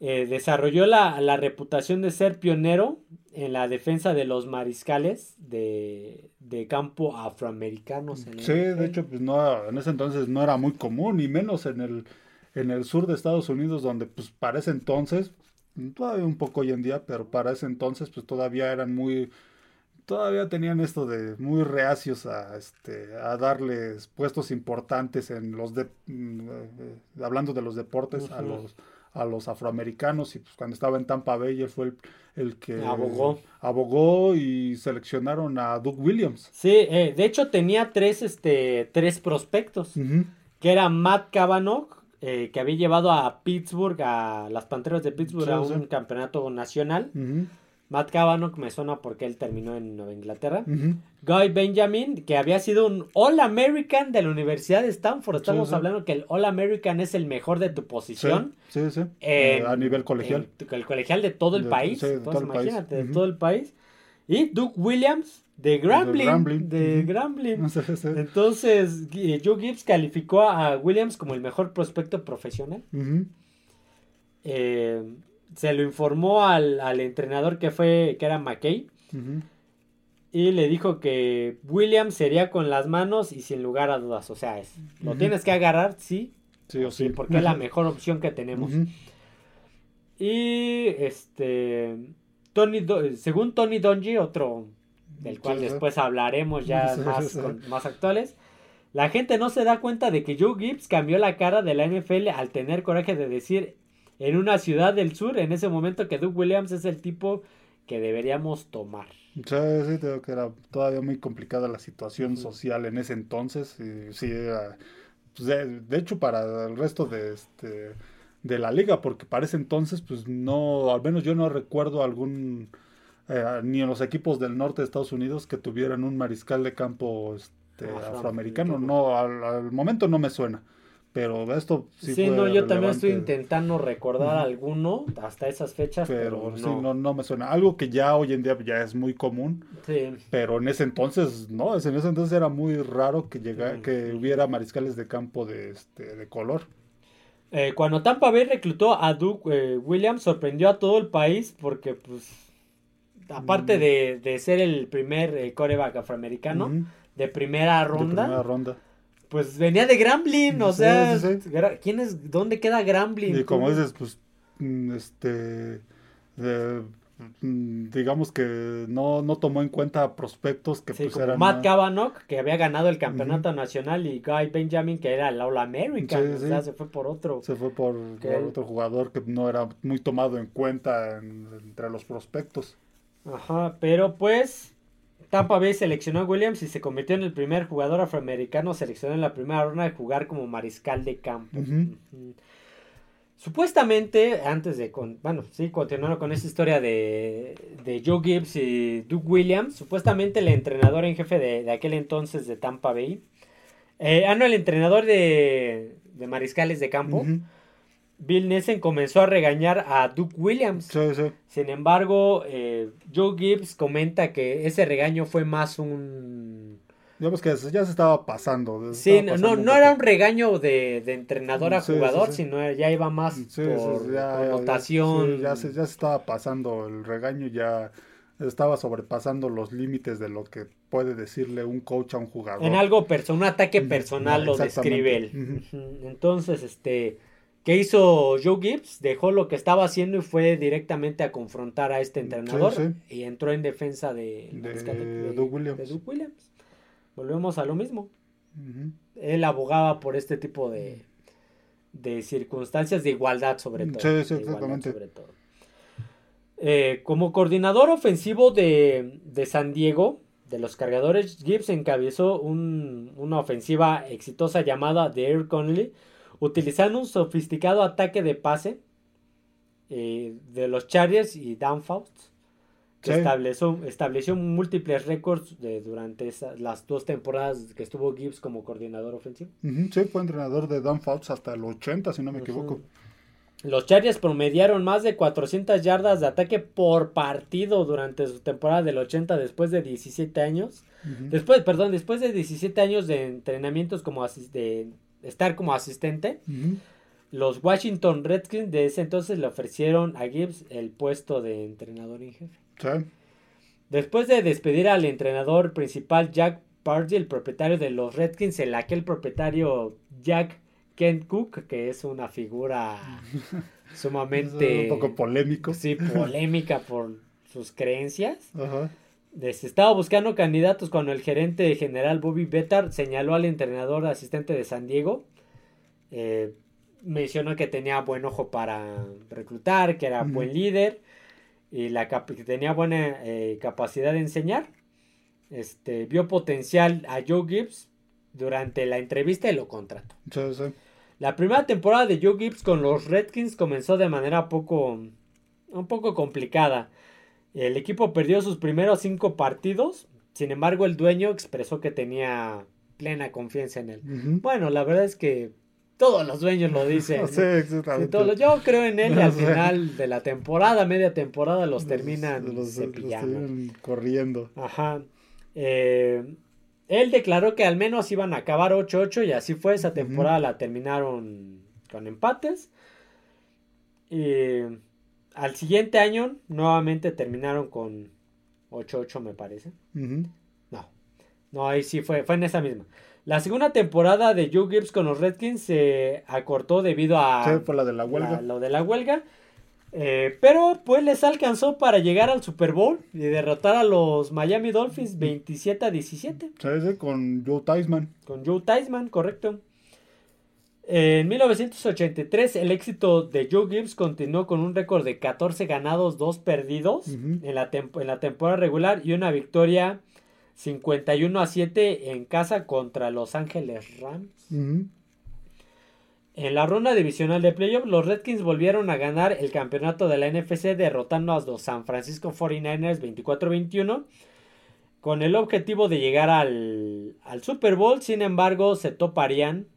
eh, desarrolló la, reputación de ser pionero en la defensa de los mariscales de, campo afroamericanos. sí, de hecho, pues no, en ese entonces no era muy común, ni menos en el, en el sur de Estados Unidos, donde pues para ese entonces, todavía un poco hoy en día, pero para ese entonces pues todavía eran muy, todavía tenían esto de muy reacios a, este, a darles puestos importantes en los, de, mm, eh, hablando de los deportes, a los a los afroamericanos y pues cuando estaba en Tampa Bay él fue el, que abogó. abogó y seleccionaron a Doug Williams. Sí, eh, de hecho tenía tres, este, tres prospectos, que era Matt Cavanaugh, eh, que había llevado a Pittsburgh, a las Panteras de Pittsburgh a un campeonato nacional. Matt Cavanaugh me suena porque él terminó en Nueva Inglaterra. Guy Benjamin, que había sido un All American de la Universidad de Stanford. Estamos hablando que el All American es el mejor de tu posición. Sí, sí. Eh, a nivel colegial. el colegial de todo el país. imagínate, de todo el país. Y Duke Williams, de Grambling. De Grambling. Entonces, Joe Gibbs calificó a Williams como el mejor prospecto profesional. Eh, se lo informó al, entrenador que fue, que era McKay. Y le dijo que Williams sería con las manos y sin lugar a dudas. O sea, es, lo tienes que agarrar, sí. Sí o sí. Porque es la mejor opción que tenemos. Y este. Tony, según Tony Donji, otro del cual después hablaremos ya más, más actuales. La gente no se da cuenta de que Joe Gibbs cambió la cara de la NFL al tener coraje de decir en una ciudad del sur en ese momento que Doug Williams es el tipo que deberíamos tomar. Sí, sí, creo que era todavía muy complicada la situación social en ese entonces. Y, sí, pues, de, hecho, para el resto de, este, de la liga, porque para ese entonces, pues no, al menos yo no recuerdo algún eh, ni en los equipos del norte de Estados Unidos que tuvieran un mariscal de campo este, afroamericano. No, al, momento no me suena. Pero esto sí. Sí, no, yo también estoy intentando recordar alguno hasta esas fechas. Pero, sí, no. no. me suena. Algo que ya hoy en día ya es muy común. Sí. Pero en ese entonces, no, en ese entonces era muy raro que llegara, que hubiera mariscales de campo de, este, de color. Eh, cuando Tampa Bay reclutó a Duke eh, Williams, sorprendió a todo el país porque, pues, aparte mm. de, ser el primer eh, coreback afroamericano de primera ronda. ronda. Pues venía de Grambling, o sea, ¿quién es, dónde queda Grambling? Y como dices, pues, mm, este, mm, digamos que no, no tomó en cuenta prospectos que pues eran... Matt Kavanaugh, que había ganado el campeonato nacional, y Guy Benjamin, que era el All American, o sea, se fue por otro. Se fue por, otro jugador que no era muy tomado en cuenta entre los prospectos. Ajá, pero pues Tampa Bay seleccionó a Williams y se convirtió en el primer jugador afroamericano seleccionado en la primera ronda de jugar como mariscal de campo. Supuestamente, antes de, con, bueno, sí, continuando con esta historia de, de, Joe Gibbs y Doug Williams, supuestamente el entrenador en jefe de, aquel entonces de Tampa Bay, eh, ah, no, el entrenador de, de mariscales de campo, Bill Nessen comenzó a regañar a Duke Williams. Sin embargo, eh, Joe Gibbs comenta que ese regaño fue más un... Digamos que ya se estaba pasando. sí, no, no era un regaño de, entrenador a jugador, sino ya iba más por connotación. Ya, se, ya se estaba pasando el regaño, ya estaba sobrepasando los límites de lo que puede decirle un coach a un jugador. En algo personal, un ataque personal lo describe él. Entonces, este ¿Qué hizo Joe Gibbs? Dejó lo que estaba haciendo y fue directamente a confrontar a este entrenador y entró en defensa de, de, Doug Williams. Volvemos a lo mismo. Él abogaba por este tipo de, de circunstancias de igualdad sobre todo. Sí, sí, exactamente. Sobre todo. Eh, como coordinador ofensivo de, de, San Diego, de los cargadores, Gibbs encabezó un, una ofensiva exitosa llamada The Air Conley utilizando un sofisticado ataque de pase eh, de los Chargers y Downfaust, que estableció, estableció múltiples récords de, durante las dos temporadas que estuvo Gibbs como coordinador ofensivo. sí, fue entrenador de Downfaust hasta el 80, si no me equivoco. Los Chargers promediaron más de 400 yardas de ataque por partido durante su temporada del 80 después de 17 años. Después, perdón, después de 17 años de entrenamientos como de estar como asistente. Los Washington Redskins de ese entonces le ofrecieron a Gibbs el puesto de entrenador en jefe. Después de despedir al entrenador principal Jack Pardy, el propietario de los Redskins, el aquel propietario Jack Kent Cook, que es una figura sumamente... un poco polémico. Sí, polémica por sus creencias. Ajá. Estaba buscando candidatos cuando el gerente general Bobby Bettar señaló al entrenador asistente de San Diego. Eh, mencionó que tenía buen ojo para reclutar, que era buen líder y la que tenía buena eh, capacidad de enseñar. Este, vio potencial a Joe Gibbs durante la entrevista y lo contrató. La primera temporada de Joe Gibbs con los Redskins comenzó de manera poco, un poco complicada. El equipo perdió sus primeros cinco partidos, sin embargo el dueño expresó que tenía plena confianza en él. Bueno, la verdad es que todos los dueños lo dicen. sí, exactamente. yo creo en él y al final de la temporada, media temporada, los terminan los, cepillando. corriendo. Ajá. Eh, él declaró que al menos iban a acabar 8-8 y así fue. Esa temporada la terminaron con empates. Y al siguiente año nuevamente terminaron con 8-8 me parece. No, no, ahí sí fue, fue en esa misma. La segunda temporada de Joe Gibbs con los Redskins se acortó debido a... Sí, por la de la huelga. lo de la huelga. Eh, pero pues les alcanzó para llegar al Super Bowl y derrotar a los Miami Dolphins 27 a 17. Sí, con Joe Theismann. Con Joe Theismann, correcto. En 1983 el éxito de Joe Gibbs continuó con un récord de 14 ganados, 2 perdidos en, la en la temporada regular y una victoria 51 a 7 en casa contra Los Ángeles Rams. En la ronda divisional de playoff, los Redskins volvieron a ganar el campeonato de la NFC derrotando a los San Francisco 49ers 24-21 con el objetivo de llegar al, al, Super Bowl. Sin embargo, se toparían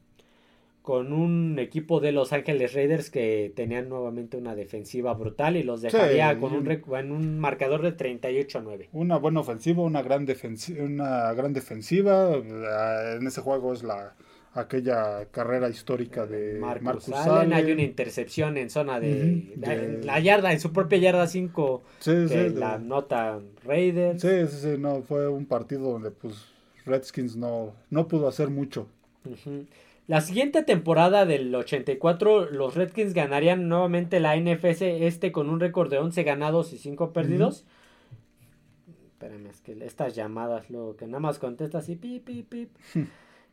con un equipo de Los Ángeles Raiders que tenían nuevamente una defensiva brutal y los dejaría con un, en un marcador de 38 a 9. Una buena ofensiva, una gran, defensiva, una gran defensiva. En ese juego es la aquella carrera histórica de Marcus, Allen. Hay una intercepción en zona de, la yarda, en su propia yarda 5, la nota Raiders. Sí, sí, sí, no, fue un partido donde pues Redskins no, no pudo hacer mucho. La siguiente temporada del 84, los Redskins ganarían nuevamente la NFC este con un récord de 11 ganados y 5 perdidos. Espérame, es que estas llamadas, lo que nada más contesta así, pip, pip, pip.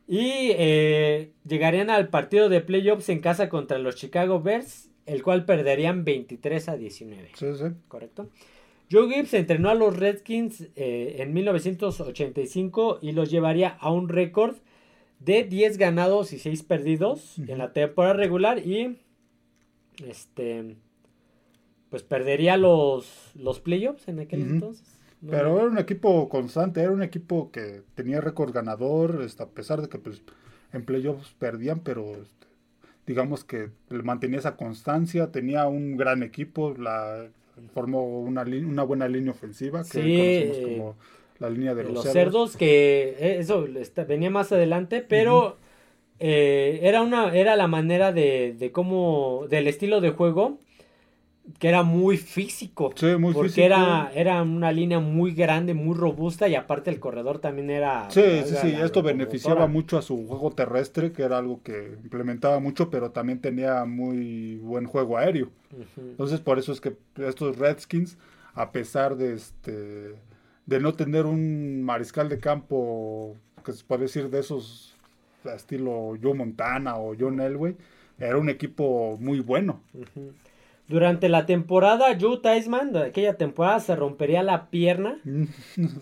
y eh, llegarían al partido de playoffs en casa contra los Chicago Bears, el cual perderían 23 a 19. Sí, sí. ¿Correcto? Joe Gibbs entrenó a los Redskins eh, en 1985 y los llevaría a un récord de 10 ganados y 6 perdidos en la temporada regular y este pues perdería los, los playoffs en aquel entonces. Pero era un equipo constante, era un equipo que tenía récord ganador, este, a pesar de que pues, en playoffs perdían, pero este, digamos que mantenía esa constancia, tenía un gran equipo, la formó una, una buena línea ofensiva que conocemos como la línea de los, cerdos. que eh, eso venía más adelante, pero eh, era una era la manera de, de cómo del estilo de juego que era muy físico. Sí, muy porque era, era una línea muy grande, muy robusta y aparte el corredor también era... Sí, sí, sí, esto beneficiaba mucho a su juego terrestre, que era algo que implementaba mucho, pero también tenía muy buen juego aéreo. Entonces por eso es que estos Redskins, a pesar de este de no tener un mariscal de campo que se puede decir de esos estilo Joe Montana o John Elway, era un equipo muy bueno. Durante la temporada, Joe Theismann, de aquella temporada, se rompería la pierna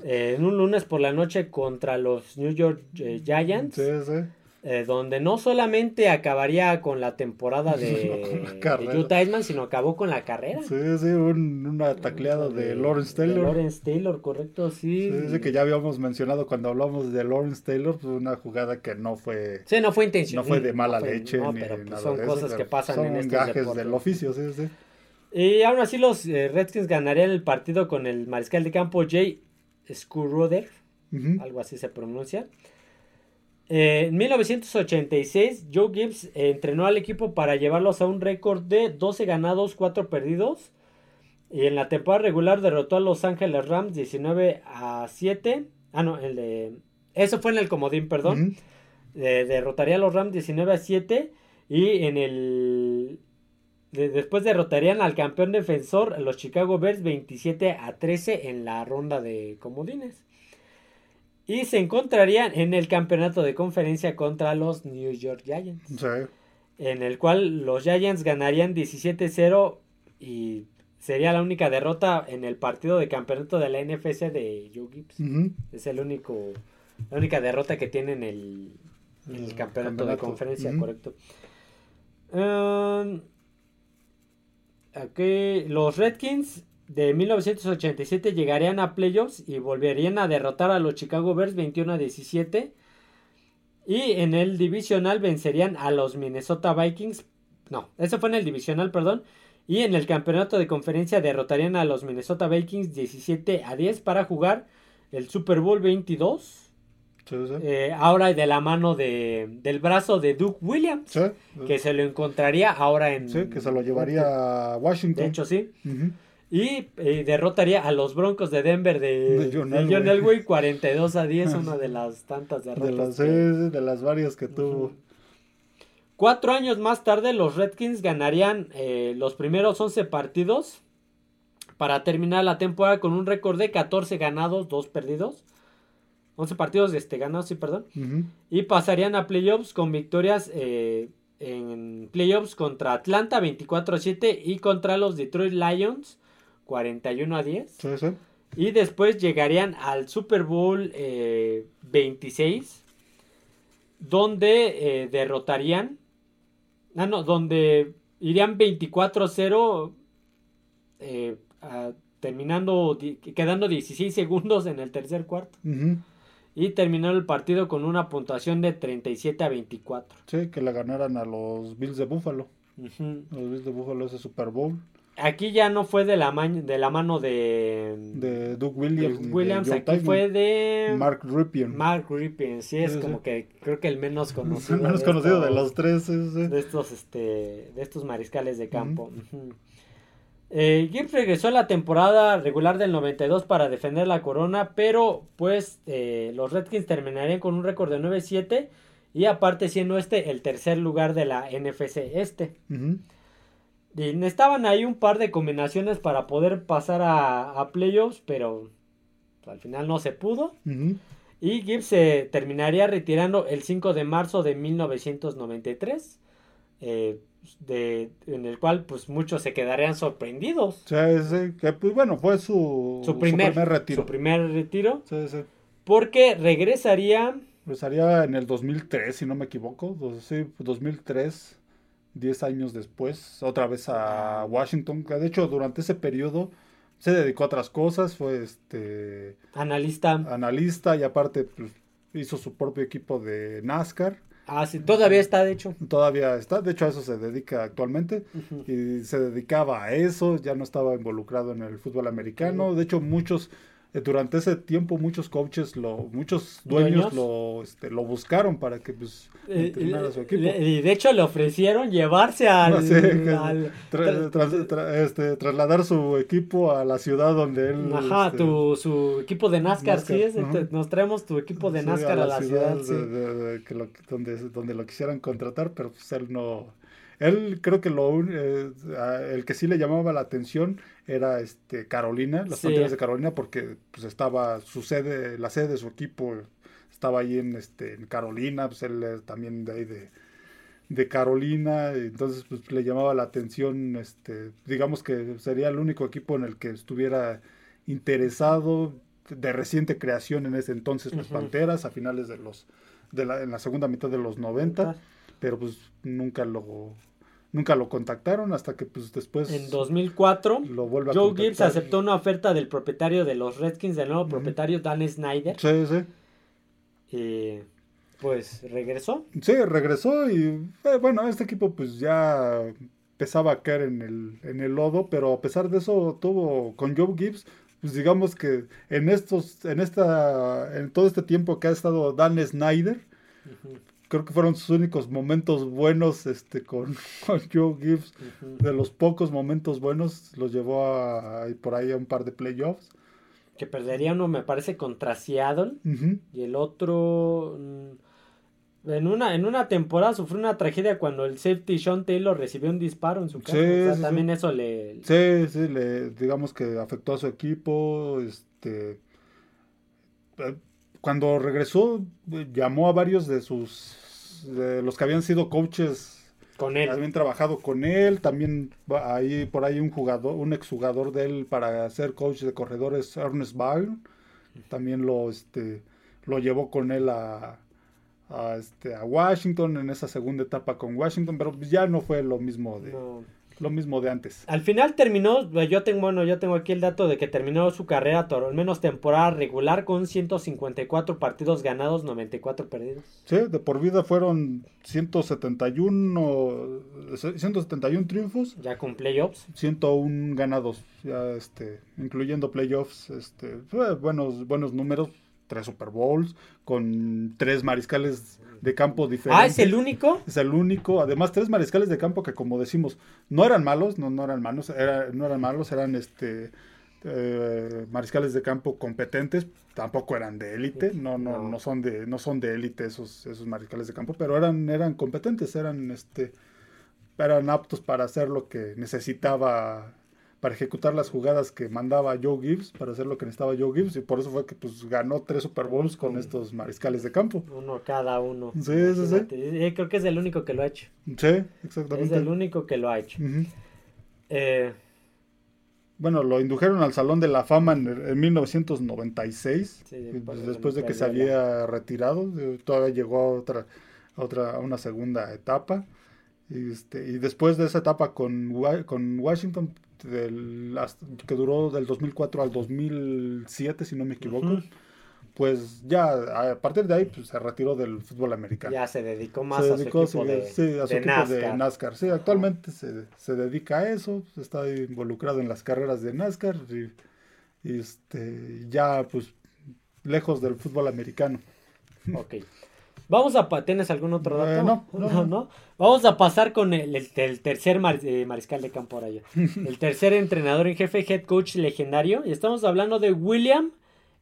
eh, en un lunes por la noche contra los New York eh, Giants. Sí, sí. Eh, donde no solamente acabaría con la temporada de, Utah Eisman, sino acabó con la carrera. Sí, sí, una tacleada de, Lawrence Taylor. Lawrence Taylor, correcto, sí. Sí, que ya habíamos mencionado cuando hablamos de Lawrence Taylor, pues una jugada que no fue... Sí, no fue intencional. No fue de mala leche no, pero pues son cosas que pasan en estos gajes del oficio, sí, sí. Y aún así los eh, Redskins ganarían el partido con el mariscal de campo Jay Scurroder, algo así se pronuncia. Eh, en 1986, Joe Gibbs entrenó al equipo para llevarlos a un récord de 12 ganados, 4 perdidos. Y en la temporada regular derrotó a Los Ángeles Rams 19 a 7. Ah, no, el de. Eso fue en el comodín, perdón. Eh, derrotaría a los Rams 19 a 7. Y en el. después derrotarían al campeón defensor, los Chicago Bears, 27 a 13 en la ronda de comodines y se encontrarían en el campeonato de conferencia contra los New York Giants. Sí. En el cual los Giants ganarían 17-0 y sería la única derrota en el partido de campeonato de la NFC de Joe Gibbs. Es el único, la única derrota que tiene en el, el campeonato, de conferencia, correcto. Um, los Redskins de 1987 llegarían a playoffs y volverían a derrotar a los Chicago Bears 21 a 17. Y en el divisional vencerían a los Minnesota Vikings. No, eso fue en el divisional, perdón. Y en el campeonato de conferencia derrotarían a los Minnesota Vikings 17 a 10 para jugar el Super Bowl 22. Eh, ahora de la mano de, del brazo de Duke Williams, que se lo encontraría ahora en... Sí, que se lo llevaría a Washington. De hecho, sí. Y eh, derrotaría a los Broncos de Denver de, John, Elway 42 a 10, una de las tantas derrotas. De las, de las varias que tuvo. Cuatro años más tarde, los Redskins ganarían eh, los primeros 11 partidos para terminar la temporada con un récord de 14 ganados, 2 perdidos. 11 partidos este, ganados, sí, perdón. Y pasarían a playoffs con victorias eh, en playoffs contra Atlanta 24 a 7 y contra los Detroit Lions 41 a 10. Y después llegarían al Super Bowl 26, eh, donde eh, derrotarían. Ah, no, donde irían 24 a 0, terminando, quedando 16 segundos en el tercer cuarto y terminó el partido con una puntuación de 37 a 24. Sí, que la ganaran a los Bills de Buffalo. Los Bills de Buffalo ese Super Bowl. Aquí ya no fue de la, de la mano de... De Doug Williams. Williams, aquí fue de... Mark Ripien. Mark Ripien, sí, es como que creo que el menos conocido. el menos conocido de los tres. De estos, este, de estos mariscales de campo. Eh, Gibbs regresó a la temporada regular del 92 para defender la corona, pero pues eh, los Redskins terminarían con un récord de 9-7 y aparte siendo este el tercer lugar de la NFC este. Y necesitaban ahí un par de combinaciones para poder pasar a, playoffs, pero al final no se pudo. Y Gibbs se terminaría retirando el 5 de marzo de 1993. Eh, de, en el cual pues muchos se quedarían sorprendidos. Sí, sí, que pues bueno, fue su, su, primer, retiro. Su primer retiro. Sí, sí. Porque regresaría... Regresaría en el 2003, si no me equivoco. Sí, 2003, 10 años después, otra vez a Washington. De hecho, durante ese periodo se dedicó a otras cosas, fue este... Analista. Analista y aparte pues, hizo su propio equipo de NASCAR. Ah, sí, todavía está, de hecho. Todavía está, de hecho a eso se dedica actualmente y se dedicaba a eso, ya no estaba involucrado en el fútbol americano, de hecho muchos durante ese tiempo muchos coaches, lo, muchos dueños, lo, este, lo buscaron para que pues, eh, entrenara su equipo. Y de hecho le ofrecieron llevarse al... este, trasladar su equipo a la ciudad donde él... Ajá, este, tu, su equipo de NASCAR, sí, es, este, nos traemos tu equipo de NASCAR a la, ciudad. que donde, donde lo quisieran contratar, pero pues él no él creo que lo eh, el que sí le llamaba la atención era este Carolina, las sí. de Carolina, porque pues estaba su sede, la sede de su equipo estaba ahí en este en Carolina, pues él también de ahí de, de Carolina, entonces pues le llamaba la atención, este, digamos que sería el único equipo en el que estuviera interesado de reciente creación en ese entonces las Panteras a finales de los de la, en la segunda mitad de los 90, pero pues nunca lo nunca lo contactaron hasta que pues después en 2004 lo vuelve a Joe Gibbs aceptó una oferta del propietario de los Redskins del nuevo propietario Dan Snyder. Sí sí. Y pues regresó. Sí regresó y eh, bueno este equipo pues ya empezaba a caer en el en el lodo pero a pesar de eso tuvo con Joe Gibbs pues digamos que en estos en esta en todo este tiempo que ha estado Dan Snyder creo que fueron sus únicos momentos buenos este, con, Joe Gibbs. De los pocos momentos buenos, los llevó a, por ahí a un par de playoffs. Que perdería uno, me parece, contra Seattle. Y el otro. Mm, en una, en una temporada sufrió una tragedia cuando el safety Sean Taylor recibió un disparo en su casa. o sea, también eso le. Sí, sí, le, digamos que afectó a su equipo. Este. Eh, cuando regresó, llamó a varios de sus de los que habían sido coaches. Con él. Habían trabajado con él, también ahí por ahí un jugador, un exjugador de él para ser coach de corredores, Ernest Byrne, también lo este lo llevó con él a, a, este, a Washington en esa segunda etapa con Washington, pero ya no fue lo mismo de, lo mismo de antes. Al final terminó, yo tengo, bueno, yo tengo aquí el dato de que terminó su carrera, al menos temporada regular, con 154 partidos ganados, 94 perdidos. Sí, de por vida fueron 171, 171 triunfos. Ya con playoffs. 101 ganados, ya este, incluyendo playoffs, este, buenos, buenos números, tres Super Bowls, con tres mariscales de campo diferentes. Ah, ¿es el único? Es el único. Además, tres mariscales de campo que, como decimos, no eran malos, no, no eran malos, no eran malos, eran este eh, mariscales de campo competentes, tampoco eran de élite, no, no, no, son de, no son de élite esos, esos mariscales de campo, pero eran, eran competentes, eran este eran aptos para hacer lo que necesitaba para ejecutar las jugadas que mandaba Joe Gibbs, para hacer lo que necesitaba Joe Gibbs, y por eso fue que pues ganó tres Super Bowls con estos mariscales de campo. Uno cada uno. Sí, sí, sí. Creo que es el único que lo ha hecho. Sí, exactamente. Es el único que lo ha hecho. Eh, bueno, lo indujeron al Salón de la Fama en, 1996, pues, después, de que se había retirado, todavía llegó a otra, a otra, a una segunda etapa. Y, este, y después de esa etapa con, con Washington, del, que duró del 2004 al 2007, si no me equivoco, pues ya a partir de ahí pues, se retiró del fútbol americano. Ya se dedicó más a su equipo, de, sí, a su equipo NASCAR. de NASCAR. Sí, actualmente se, se, dedica a eso, está involucrado en las carreras de NASCAR y, este, ya pues lejos del fútbol americano. Ok. Vamos a... ¿Tienes algún otro dato? Eh, no, no, no, Vamos a pasar con el, el, tercer eh, mariscal de campo ahora el tercer entrenador en jefe, head coach legendario. Y estamos hablando de William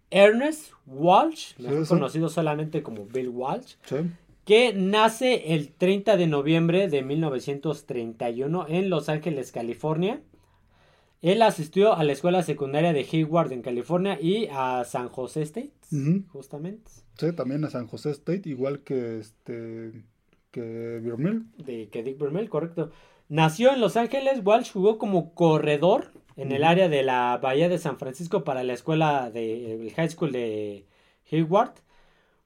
Ernest Walsh, conocido solamente como Bill Walsh. Que nace el 30 de noviembre de 1931 en Los Ángeles, California. Él asistió a la escuela secundaria de Hayward en California y a San José State, justamente. Sí, también a San José State, igual que este que Birmel. De que Dick Birmel, correcto. Nació en Los Ángeles, Walsh jugó como corredor en el área de la Bahía de San Francisco para la escuela de el High School de Hayward.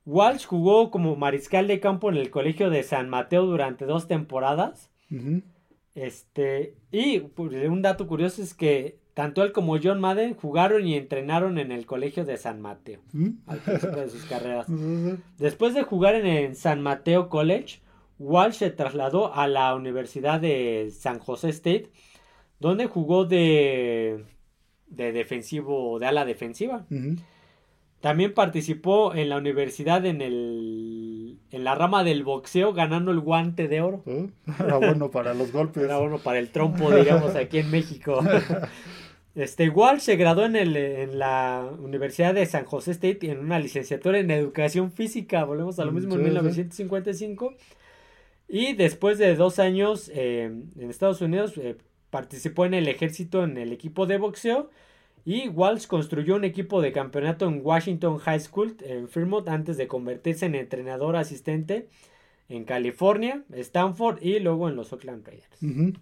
Walsh jugó como mariscal de campo en el colegio de San Mateo durante dos temporadas. Este, y pues, un dato curioso es que tanto él como John Madden jugaron y entrenaron en el colegio de San Mateo ¿Mm? al principio de sus carreras. Después de jugar en el San Mateo College, Walsh se trasladó a la Universidad de San José State, donde jugó de, de defensivo, de ala defensiva. También participó en la universidad en el en la rama del boxeo ganando el guante de oro. Era bueno para los golpes. Era bueno para el trompo, digamos, aquí en México. Este, igual se graduó en, el, en la Universidad de San José State en una licenciatura en Educación Física, volvemos a lo mismo en 1955. Y después de dos años eh, en Estados Unidos eh, participó en el ejército en el equipo de boxeo. Y Walsh construyó un equipo de campeonato en Washington High School en Fremont antes de convertirse en entrenador asistente en California, Stanford y luego en los Oakland Raiders.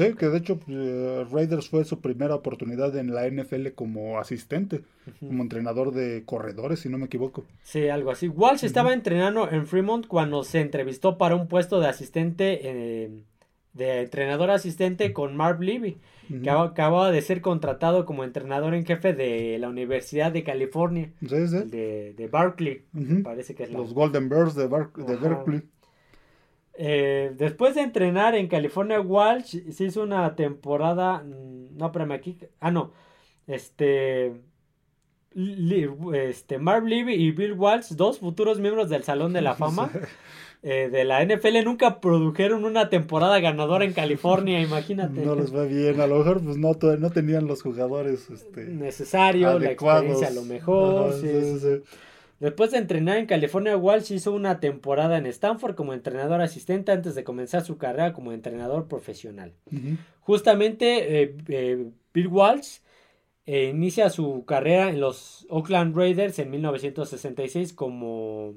Sí, que de hecho eh, Raiders fue su primera oportunidad en la NFL como asistente, como entrenador de corredores, si no me equivoco. Sí, algo así. Walsh estaba entrenando en Fremont cuando se entrevistó para un puesto de asistente, eh, de entrenador asistente con Marv Levy, que acababa de ser contratado como entrenador en jefe de la Universidad de California, De, de Berkeley, parece que es Los Golden Bears de, de Berkeley. Eh, después de entrenar en California, Walsh se hizo una temporada. Mm, no, espérame aquí. Ah, no. Este. Este, Marv Levy y Bill Walsh, dos futuros miembros del Salón de la Fama eh, de la NFL, nunca produjeron una temporada ganadora en California, imagínate. No les va bien, a lo mejor pues no, no tenían los jugadores este, necesario, la experiencia a lo mejor. sí. Después de entrenar en California, Walsh hizo una temporada en Stanford como entrenador asistente antes de comenzar su carrera como entrenador profesional. Justamente eh, eh, Bill Walsh eh, inicia su carrera en los Oakland Raiders en 1966 como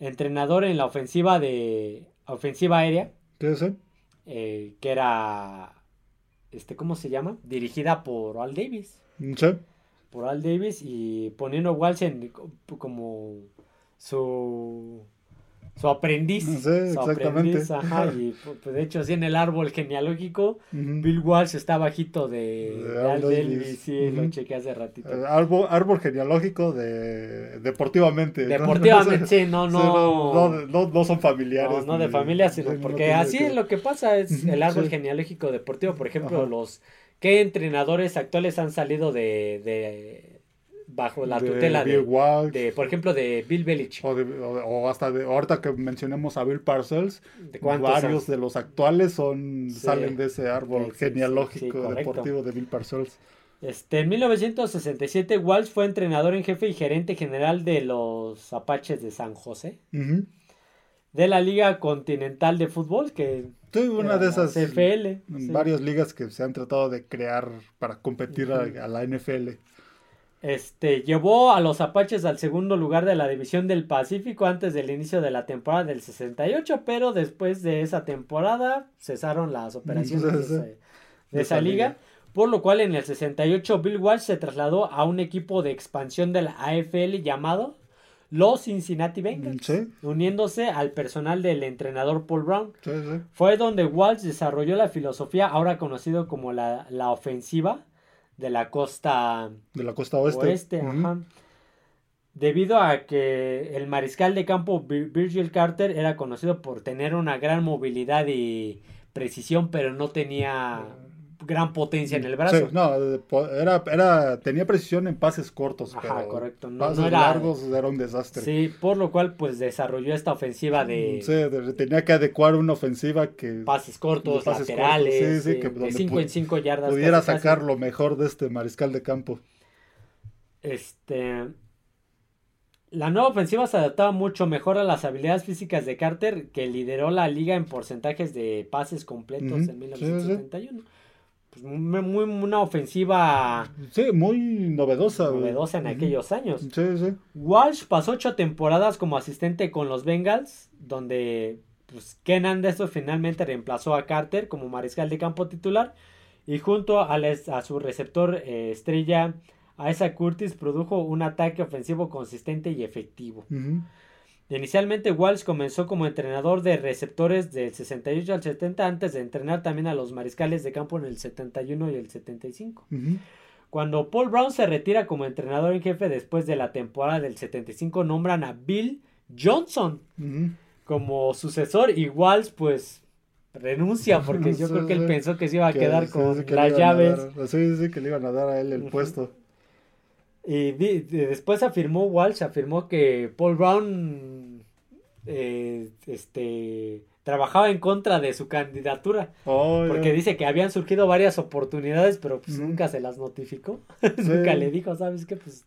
entrenador en la ofensiva de ofensiva aérea. ¿Qué es que era este cómo se llama dirigida por Al Davis. Sí por Al Davis y poniendo Walsh como su su aprendiz. Sí, su exactamente. Aprendiz, ajá, y pues, de hecho, así en el árbol genealógico, Bill Walsh está bajito de, de, sí, lo chequé hace ratito. Eh, árbol, árbol, genealógico de deportivamente. Deportivamente, sí, no, no, no, no, son familiares. No, de familia, sino porque así es lo que pasa, es el árbol genealógico deportivo, por ejemplo, los... ¿Qué entrenadores actuales han salido de bajo la tutela de, por ejemplo, de Bill Belichick. O, hasta de, ahorita que mencionemos a Bill Parcells, varios de los actuales son salen de ese árbol genealógico deportivo de Bill Parcells. Este, en 1967, Walsh fue entrenador en jefe y gerente general de los Apaches de San José. De la Liga Continental de Fútbol, que una de esas CFL, varias ligas que se han tratado de crear para competir a la NFL. Este, llevó a los Apaches al segundo lugar de la División del Pacífico antes del inicio de la temporada del 68, pero después de esa temporada cesaron las operaciones de, esa, liga, por lo cual en el 68 Bill Walsh se trasladó a un equipo de expansión de la AFL llamado los Cincinnati Bengals, uniéndose al personal del entrenador Paul Brown. Fue donde Walsh desarrolló la filosofía ahora conocido como la, la ofensiva de la costa de la costa oeste, debido a que el mariscal de campo Virgil Carter era conocido por tener una gran movilidad y precisión pero no tenía gran potencia en el brazo. no, era, era, tenía precisión en pases cortos, Ajá, correcto. No, pases largos era un desastre. Sí, por lo cual pues desarrolló esta ofensiva de... Sí, tenía que adecuar una ofensiva que... Pases cortos, laterales, sí, sí, que de 5 en 5 yardas. Pudiera sacar lo mejor de este mariscal de campo. Este... La nueva ofensiva se adaptaba mucho mejor a las habilidades físicas de Carter, que lideró la liga en porcentajes de pases completos en 1971 pues, muy, una ofensiva. Sí, muy novedosa. Novedosa en aquellos años. Sí, sí. Walsh pasó ocho temporadas como asistente con los Bengals, donde pues, Ken Anderson finalmente reemplazó a Carter como mariscal de campo titular y junto a, a su receptor eh, estrella Isaac Curtis produjo un ataque ofensivo consistente y efectivo. Inicialmente Walsh comenzó como entrenador de receptores del 68 al 70 antes de entrenar también a los mariscales de campo en el 71 y el 75. Cuando Paul Brown se retira como entrenador en jefe después de la temporada del 75 nombran a Bill Johnson como sucesor y Walsh pues renuncia porque yo creo que él pensó que se iba a quedar con las llaves. sí, sí, que le iban a dar a él el puesto. Y después afirmó Walsh, afirmó que Paul Brown eh, este, trabajaba en contra de su candidatura. Oh, porque dice que habían surgido varias oportunidades, pero pues nunca se las notificó. nunca le dijo, ¿sabes qué? Pues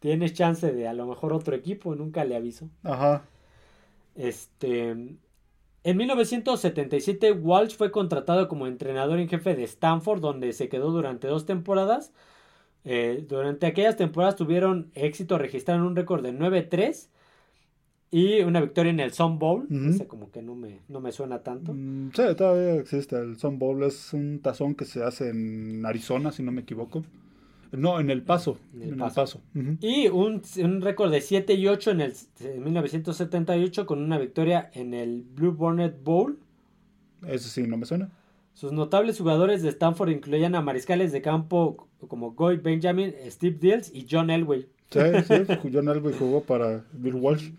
tienes chance de a lo mejor otro equipo, nunca le avisó. Ajá. Este. En 1977, Walsh fue contratado como entrenador en jefe de Stanford, donde se quedó durante dos temporadas eh, durante aquellas temporadas tuvieron éxito, registraron un récord de 9-3 y una victoria en el Sun Bowl. como que no me, no me suena tanto. Mm, sí, todavía existe. El Sun Bowl es un tazón que se hace en Arizona, si no me equivoco. No, en El Paso. En el Paso. Y un, récord de 7 y 8 en el 1978 con una victoria en el Blue Bonnet Bowl. Eso sí, no me suena. Sus notables jugadores de Stanford incluían a mariscales de campo como Goy Benjamin, Steve Dills y John Elway. Sí, sí, John Elway jugó para Bill Walsh.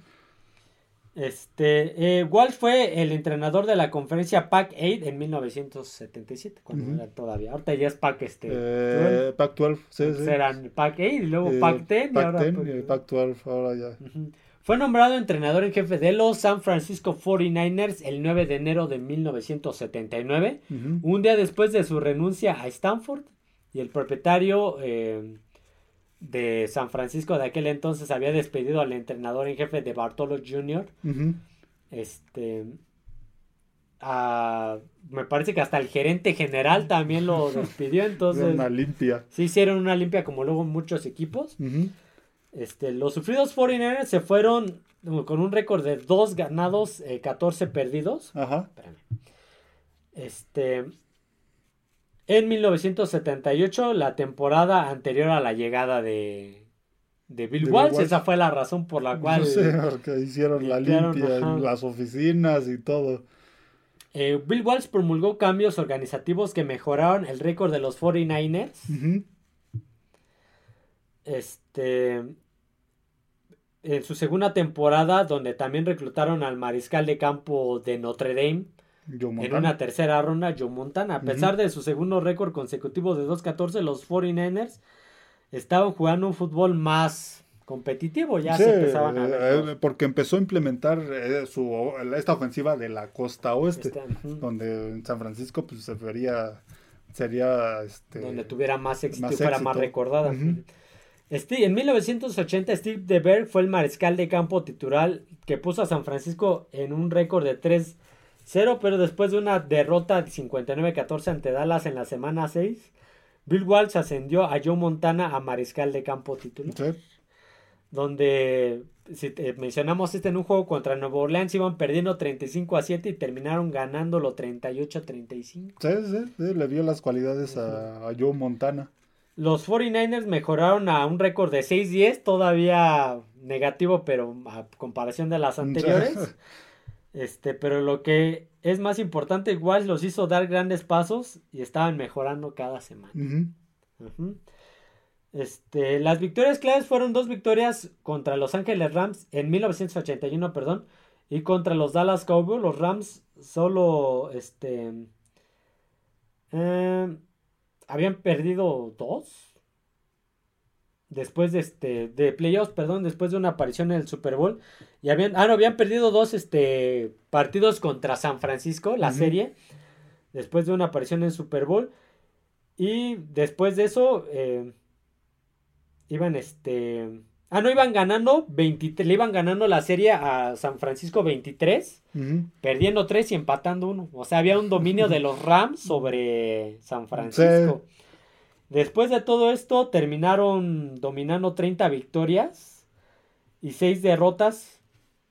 Este, eh, Walsh fue el entrenador de la conferencia Pac-8 en 1977, cuando era todavía. Ahorita ya es Pac este. Eh, Pac-12, sí, sí. Serán Pac-8 y luego eh, Pac-10 y ahora Pac-12, ahora ya. Fue nombrado entrenador en jefe de los San Francisco 49ers el 9 de enero de 1979, un día después de su renuncia a Stanford. Y el propietario eh, de San Francisco de aquel entonces había despedido al entrenador en jefe de Bartolo Jr. Este. me parece que hasta el gerente general también lo despidió. Entonces. una limpia. Sí, hicieron una limpia como luego muchos equipos. Este, los sufridos 49ers se fueron con un récord de 2 ganados, 14 eh, perdidos. Ajá. Este. En 1978, la temporada anterior a la llegada de, de Bill, Walsh. Esa fue la razón por la cual. No sé, porque hicieron la limpia en las oficinas y todo. Eh, Bill Walsh promulgó cambios organizativos que mejoraron el récord de los 49ers. Este. En su segunda temporada, donde también reclutaron al mariscal de campo de Notre Dame. En una tercera ronda, Joe Montana. A pesar de su segundo récord consecutivo de 2-14, los 49ers estaban jugando un fútbol más competitivo. Ya se empezaban a ver. Eh, porque empezó a implementar eh, su, esta ofensiva de la costa oeste, donde en San Francisco pues se vería sería este, donde tuviera más éxito y fuera más recordada. Este, en 1980 Steve DeBerg fue el mariscal de campo titular que puso a San Francisco en un récord de 3 0, pero después de una derrota de 59-14 ante Dallas en la semana 6, Bill Walsh ascendió a Joe Montana a mariscal de campo titular. Sí. Donde, si mencionamos este en un juego contra Nueva Orleans, iban perdiendo 35 a 7 y terminaron ganándolo 38 a 35. Sí, sí, sí le dio las cualidades a, a Joe Montana. Los 49ers mejoraron a un récord de 6-10, todavía negativo, pero a comparación de las anteriores. Este, pero lo que es más importante, igual los hizo dar grandes pasos y estaban mejorando cada semana. Este, las victorias claves fueron dos victorias contra Los Ángeles Rams en 1981, perdón, y contra los Dallas Cowboys. Los Rams solo, este, eh, habían perdido dos después de este de playoffs, perdón, después de una aparición en el Super Bowl y habían ah no, habían perdido dos este partidos contra San Francisco, la serie, después de una aparición en el Super Bowl y después de eso eh, iban este ah no iban ganando 23, le iban ganando la serie a San Francisco 23, perdiendo 3 y empatando uno, o sea, había un dominio de los Rams sobre San Francisco. Después de todo esto, terminaron dominando 30 victorias y 6 derrotas.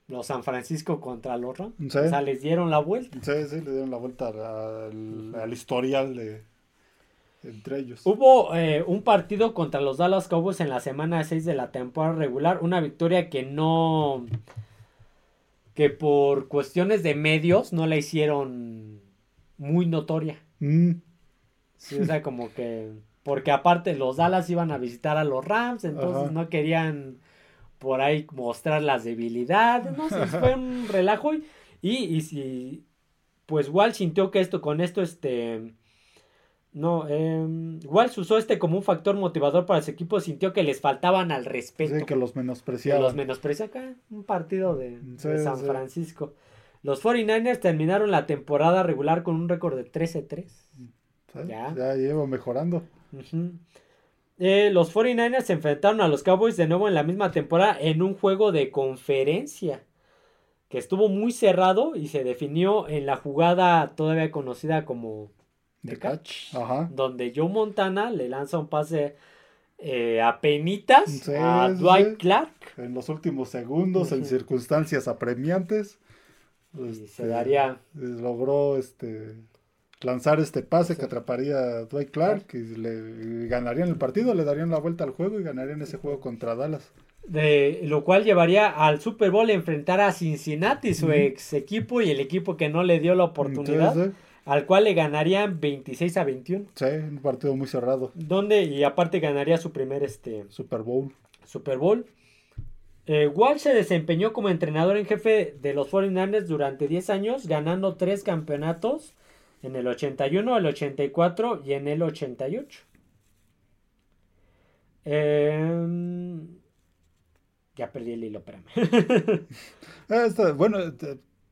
Los San Francisco contra los Rams. O sea, les dieron la vuelta. Sí, sí, le dieron la vuelta al, historial de, entre ellos. Hubo eh, un partido contra los Dallas Cowboys en la semana 6 de la temporada regular. Una victoria que no. que por cuestiones de medios no la hicieron muy notoria. Mm. Sí, o sea, como que porque aparte los Dallas iban a visitar a los Rams, entonces no querían por ahí mostrar las debilidades, no sé, fue un relajo y, y, si pues Walsh sintió que esto con esto este no, eh, Walsh usó este como un factor motivador para su equipo, sintió que les faltaban al respeto. Sí, que los menospreciaban. los menosprecia acá, un partido de, San Francisco. Los 49ers terminaron la temporada regular con un récord de 13-3. Ya. ya llevo mejorando. Eh, los 49ers se enfrentaron a los Cowboys de nuevo en la misma temporada en un juego de conferencia que estuvo muy cerrado y se definió en la jugada todavía conocida como The Catch, donde Joe Montana le lanza un pase eh, a penitas a Dwight Clark. En los últimos segundos, en circunstancias apremiantes. se este, daría. Logró este lanzar este pase que atraparía a Dwight Clark y le ganarían el partido, le darían la vuelta al juego y ganarían ese juego contra Dallas. De, lo cual llevaría al Super Bowl a enfrentar a Cincinnati, su ex equipo y el equipo que no le dio la oportunidad, al cual le ganarían 26 a 21. Sí, un partido muy cerrado. Donde, y aparte ganaría su primer este, Super Bowl. Super Bowl. Eh, Wall se desempeñó como entrenador en jefe de los 49ers durante 10 años, ganando tres campeonatos en el 81, el 84 y en el 88. Em, ya perdí el hilo, espérame. Ah, bueno,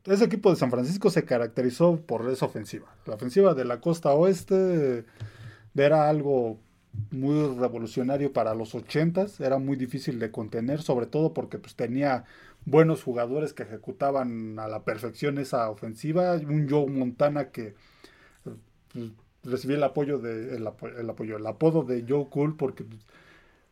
ese equipo de San Francisco se caracterizó por esa ofensiva. La ofensiva de la costa oeste era algo muy revolucionario para los 80 era muy difícil de contener, sobre todo porque pues, tenía buenos jugadores que ejecutaban a la perfección esa ofensiva. Un Joe Montana que pues, recibí el apoyo de el, apoyo, el apodo de Joe Cool porque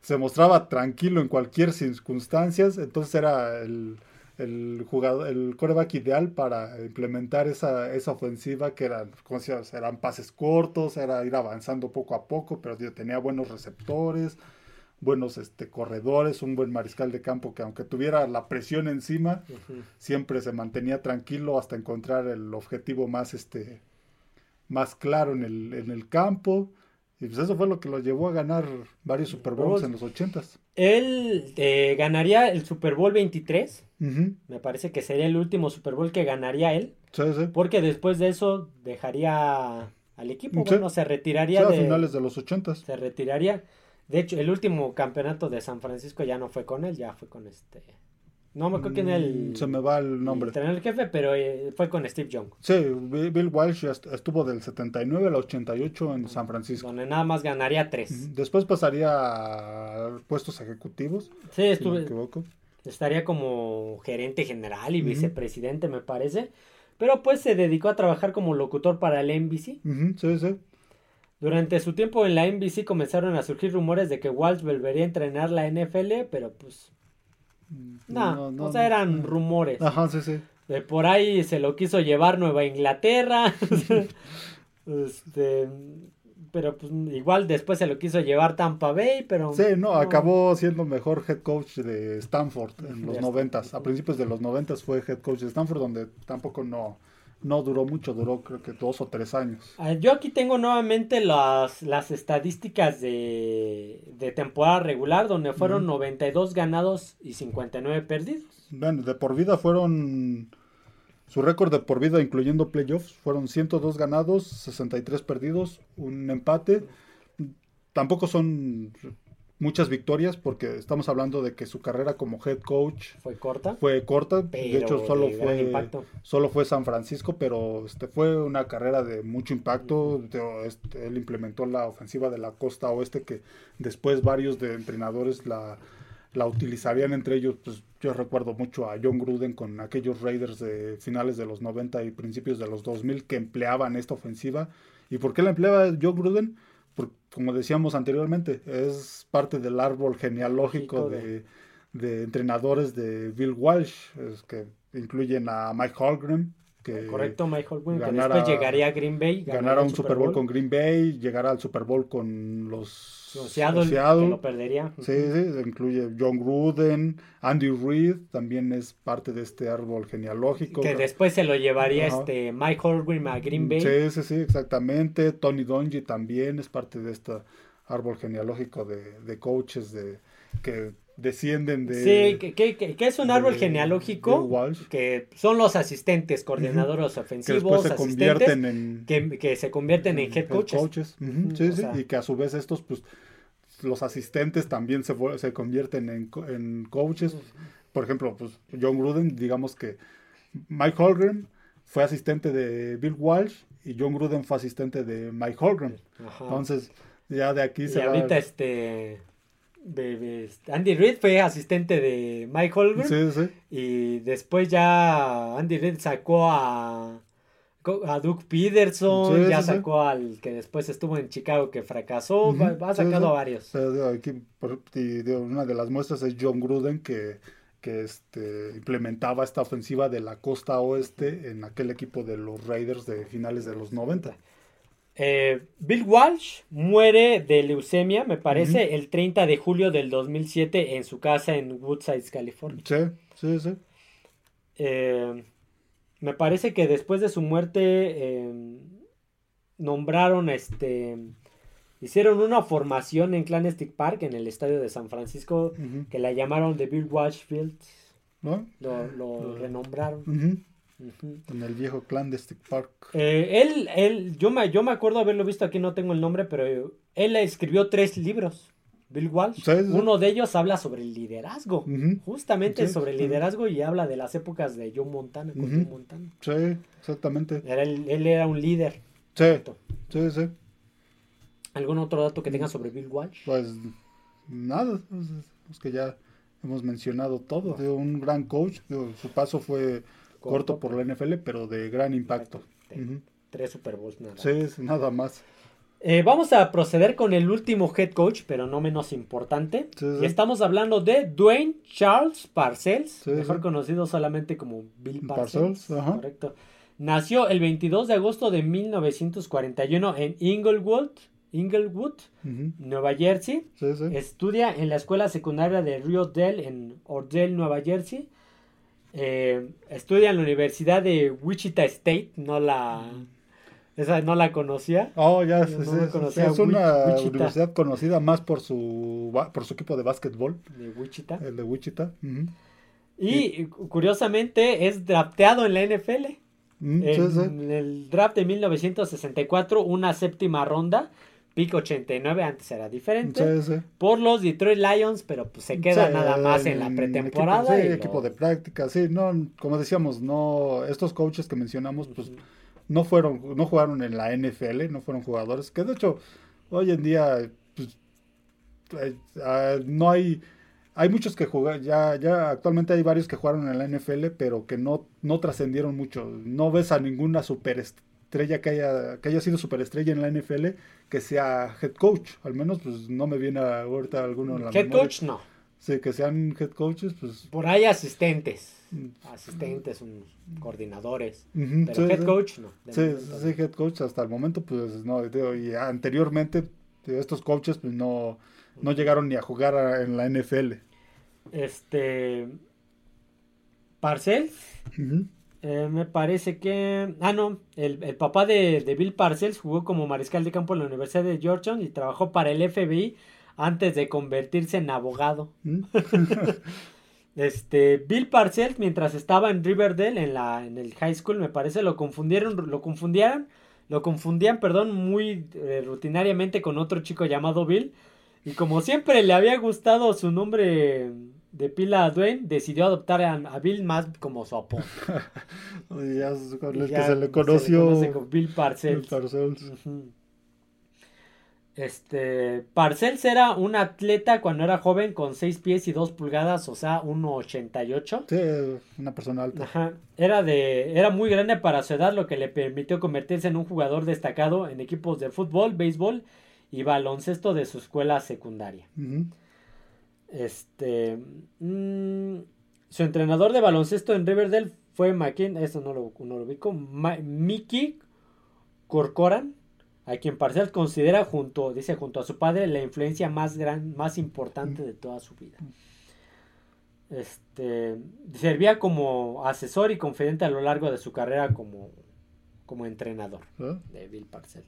se mostraba tranquilo en cualquier circunstancia, entonces era el, el jugador, el coreback ideal para implementar esa, esa ofensiva que eran pases cortos, era ir avanzando poco a poco, pero tenía buenos receptores, buenos este, corredores, un buen mariscal de campo que aunque tuviera la presión encima, siempre se mantenía tranquilo hasta encontrar el objetivo más, este, más claro en el, en el campo. Y pues eso fue lo que lo llevó a ganar varios Super Bowls en los ochentas. Él eh, ganaría el Super Bowl 23. Me parece que sería el último Super Bowl que ganaría él. Sí, sí. Porque después de eso dejaría al equipo. Bueno, se retiraría de... a finales de los ochentas. Se retiraría. De hecho, el último campeonato de San Francisco ya no fue con él, ya fue con este... No me acuerdo quién el. Mm, se me va el nombre. El, el jefe, pero eh, fue con Steve Young. Sí, Bill Walsh estuvo del 79 al 88 en San Francisco. Donde nada más ganaría tres. Después pasaría a puestos ejecutivos. Sí, estuve. Estaría como gerente general y vicepresidente, me parece. Pero pues se dedicó a trabajar como locutor para el NBC. sí, sí. Durante su tiempo en la NBC comenzaron a surgir rumores de que Walsh volvería a entrenar la NFL, pero pues no, no, o sea, eran rumores. Ajá, sí, sí. De por ahí se lo quiso llevar Nueva Inglaterra. este, pero pues igual después se lo quiso llevar Tampa Bay, pero... Sí, no, acabó siendo mejor head coach de Stanford en los noventas. A principios de los noventas fue head coach de Stanford, donde tampoco no, no duró mucho, duró creo que dos o tres años. Yo aquí tengo nuevamente las, las estadísticas de, de temporada regular, donde fueron 92 ganados y 59 perdidos. Bueno, de por vida fueron... Su récord de por vida, incluyendo playoffs, fueron 102 ganados, 63 perdidos, un empate. Tampoco son muchas victorias porque estamos hablando de que su carrera como head coach fue corta. Fue corta, de hecho solo fue solo fue San Francisco, pero este fue una carrera de mucho impacto. Este, él implementó la ofensiva de la costa oeste que después varios de entrenadores la, la utilizarían entre ellos, pues yo recuerdo mucho a John Gruden con aquellos Raiders de finales de los 90 y principios de los 2000 que empleaban esta ofensiva. ¿Y por qué la empleaba John Gruden? Como decíamos anteriormente, es parte del árbol genealógico de, entrenadores de Bill Walsh, es que incluyen a Mike Holmgren, que correcto Mike Holmgren, que después llegaría a Green Bay, ganara un Super Bowl, con Green Bay, llegará al Super Bowl con los Seattle, que lo perdería. Sí, sí, incluye John Gruden, Andy Reid, también es parte de este árbol genealógico. Que después se lo llevaría este Mike Holmgren a Green Bay. Sí, sí, sí, exactamente. Tony Dungy también es parte de este árbol genealógico de, de coaches de que descienden de... Sí, que, que, es un árbol genealógico que son los asistentes, coordinadores ofensivos, que se convierten en... Que, se convierten en head coaches. sí, sí, y que a su vez estos, pues, los asistentes también se, se convierten en, en coaches. Por ejemplo, pues, John Gruden, digamos que Mike Holgren fue asistente de Bill Walsh y John Gruden fue asistente de Mike Holgren. Entonces, ya de aquí y se ahorita este Andy Reid fue asistente de Mike. Sí, sí. Y después ya Andy Reid sacó a, a Doug Peterson, ya sacó al que después estuvo en Chicago que fracasó, ha sacado a varios. Aquí, una de las muestras es John Gruden que, que este, implementaba esta ofensiva de la costa oeste en aquel equipo de los Raiders de finales de los 90. Eh, Bill Walsh muere de leucemia, me parece, el 30 de julio del 2007 en su casa en Woodside, California. Sí, sí, sí. Eh, me parece que después de su muerte em, nombraron este hicieron una formación en Clandestine Park en el estadio de San Francisco que la llamaron The Bill Walsh Field. Lo, lo renombraron. En el viejo Clandestine Park. Eh, él, él, yo me, yo me acuerdo haberlo visto aquí, no tengo el nombre, pero él escribió tres libros. Bill Walsh. Uno de ellos habla sobre el liderazgo. Justamente sobre el liderazgo y habla de las épocas de John Montana Montana. Sí, exactamente. él era un líder. Sí, sí, sí. ¿Algún otro dato que tenga sobre Bill Walsh? Pues nada, es que ya hemos mencionado todo. un gran coach. su paso fue corto, por la NFL, pero de gran impacto. Tres Super Bowls nada. Sí, nada más. Eh, vamos a proceder con el último head coach, pero no menos importante. Y estamos hablando de Dwayne Charles Parcells, mejor conocido solamente como Bill Parcells. Correcto. Nació el 22 de agosto de 1941 en Inglewood, Inglewood, Nueva Jersey. Estudia en la escuela secundaria de Rio Dell en Ordell, Nueva Jersey. Eh, estudia en la Universidad de Wichita State, no la... Esa no la conocía. Oh, ya, es, una universidad conocida más por su, por su equipo de básquetbol. De Wichita. El de Wichita. Y curiosamente es drafteado en la NFL. Mm, en el draft de 1964, una séptima ronda, pick 89, antes era diferente, por los Detroit Lions, pero pues se queda nada más en la pretemporada. Equipo, equipo de práctica, sí, no, como decíamos, no, estos coaches que mencionamos, pues no fueron, no jugaron en la NFL, no fueron jugadores, que de hecho, hoy en día, pues, eh, ah, no hay hay muchos que jugaron, ya, ya actualmente hay varios que jugaron en la NFL, pero que no, no trascendieron mucho. No ves a ninguna superestrella que haya, que haya sido superestrella en la NFL que sea head coach. Al menos, pues no me viene ahorita alguno en la Head coach no. Sí, que sean head coaches, pues. Por ahí asistentes. Mm. Asistentes, coordinadores. pero head coach no. Sí, sí, head coach hasta el momento, pues no. Y anteriormente, estos coaches, pues no, no llegaron ni a jugar en la NFL. Este. Parcells. Eh, me parece que. Ah, no. El, papá de, Bill Parcells jugó como mariscal de campo en la Universidad de Georgetown y trabajó para el FBI antes de convertirse en abogado. Mm. este. Bill Parcells, mientras estaba en Riverdale, en, la, en el high school, me parece, lo confundieron. Lo confundieron. Lo confundían, perdón, muy eh, rutinariamente con otro chico llamado Bill. Y como siempre le había gustado su nombre de pila a Dwayne, decidió adoptar a, Bill más como su apodo. ya, con el que se le conoció. Bill Parcells. Este, Parcells era un atleta cuando era joven con 6 pies y 2 pulgadas, o sea, 1.88. Sí, una persona alta. Ajá. Era, de, era muy grande para su edad, lo que le permitió convertirse en un jugador destacado en equipos de fútbol, béisbol y baloncesto de su escuela secundaria. Este. Mm, su entrenador de baloncesto en Riverdale fue McKin, eso no lo, no lo ubico, Mickey Corcoran, a quien Parcel considera junto, dice, junto a su padre, la influencia más gran, más importante de toda su vida. Este, servía como asesor y confidente a lo largo de su carrera como, como entrenador ¿Ah? de Bill Parcell.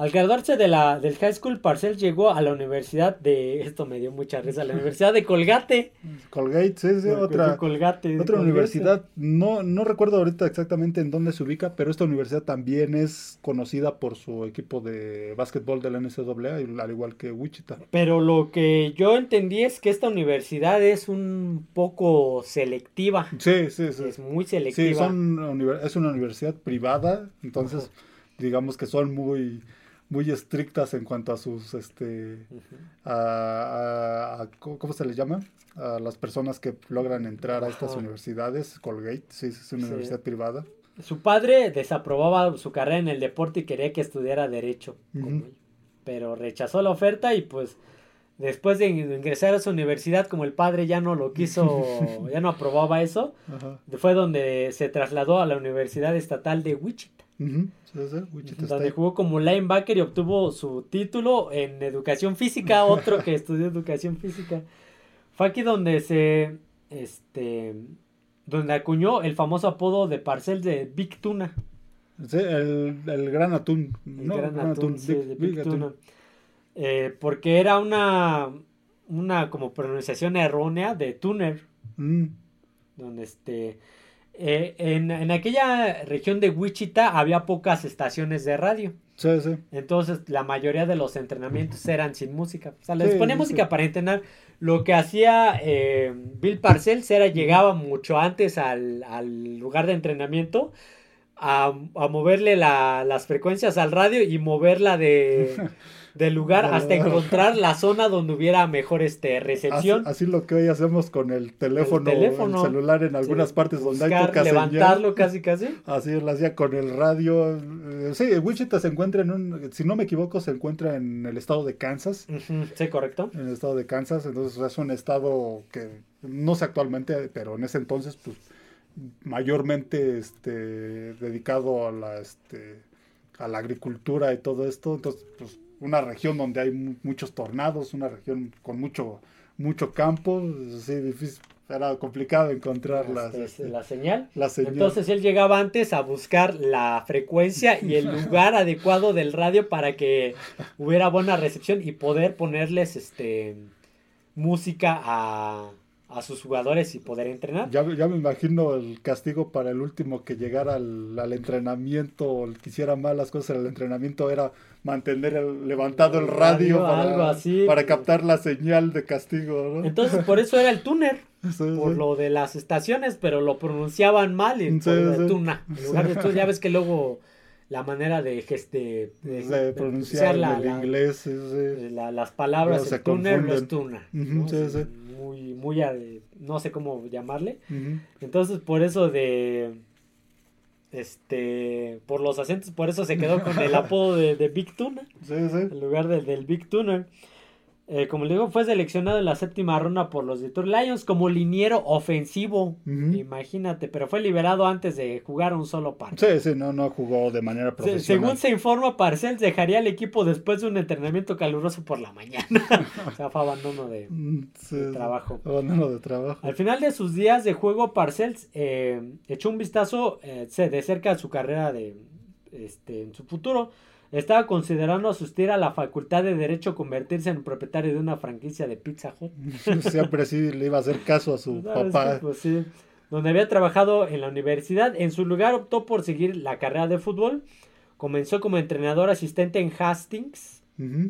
Al graduarse de la, del high school, Parcel llegó a la universidad de. Esto me dio mucha risa. La universidad de Colgate. Colgate, sí, sí, otra. Colgate, otra universidad. No, no recuerdo ahorita exactamente en dónde se ubica, pero esta universidad también es conocida por su equipo de básquetbol de la NCAA, al igual que Wichita. Pero lo que yo entendí es que esta universidad es un poco selectiva. Sí, sí, sí. Es muy selectiva. Sí, son, es una universidad privada, entonces digamos que son muy muy estrictas en cuanto a sus, este, a, ¿cómo se les llama? A las personas que logran entrar a estas universidades, Colgate, sí, es una universidad privada. Su padre desaprobaba su carrera en el deporte y quería que estudiara derecho, pero rechazó la oferta y pues después de ingresar a su universidad, como el padre ya no lo quiso, ya no aprobaba eso, fue donde se trasladó a la Universidad Estatal de Wichita donde jugó como linebacker y obtuvo su título en educación física, otro que estudió educación física. Fue aquí donde se, este, donde acuñó el famoso apodo de Parcel de Big Tuna. el, gran atún. El gran, atún, de Big, Tuna. Eh, porque era una, una como pronunciación errónea de tuner. Mm. Donde este eh, en, aquella región de Wichita había pocas estaciones de radio. Sí, sí. Entonces la mayoría de los entrenamientos eran sin música. O sea, les ponía música para entrenar. Lo que hacía eh, Bill Parcells era llegaba mucho antes al, al lugar de entrenamiento a, a moverle la, las frecuencias al radio y moverla de... del lugar hasta encontrar la zona donde hubiera mejor este, recepción. Así, lo que hoy hacemos con el teléfono, el, celular en algunas partes donde hay poca levantarlo casi casi. Así lo hacía con el radio. Eh, sí, Wichita se encuentra en un, si no me equivoco, se encuentra en el estado de Kansas. Sí, correcto. En el estado de Kansas, entonces es un estado que no sé actualmente, pero en ese entonces, pues mayormente este dedicado a la este a la agricultura y todo esto, entonces pues una región donde hay muchos tornados, una región con mucho, mucho campo, sí, difícil, era complicado encontrar este, la señal. la señal. Entonces él llegaba antes a buscar la frecuencia y el lugar adecuado del radio para que hubiera buena recepción y poder ponerles este música a, a sus jugadores y poder entrenar. Ya, ya, me imagino el castigo para el último que llegara al, al entrenamiento o que hiciera mal las cosas en el entrenamiento era mantener el, levantado el radio, para, para captar la señal de castigo. Entonces por eso era el tuner, por lo de las estaciones, pero lo pronunciaban mal y tuna. En lugar de tú, ya ves que luego la manera de, de, de, pronunciar el inglés, las palabras, el tuner no es tuna muy, muy, no sé cómo llamarle. Entonces, por eso de, este, por los acentos, por eso se quedó con el apodo de, Big Tuna. En lugar del Big Tuner. Eh, como le digo, fue seleccionado en la séptima ronda por los Detroit Lions como liniero ofensivo. Imagínate, pero fue liberado antes de jugar un solo partido. Sí, sí, no, no jugó de manera profesional. según se informa, Parcells dejaría el equipo después de un entrenamiento caluroso por la mañana. o sea, fue abandono de, mm, trabajo. Abandono de trabajo. Al final de sus días de juego, Parcells eh, echó un vistazo eh, de cerca a su carrera de, este, en su futuro estaba considerando asistir a la facultad de Derecho convertirse en propietario de una franquicia de Pizza Hut. Siempre sí le iba a hacer caso a su papá. pues sí. Donde había trabajado en la universidad. En su lugar optó por seguir la carrera de fútbol. Comenzó como entrenador asistente en Hastings.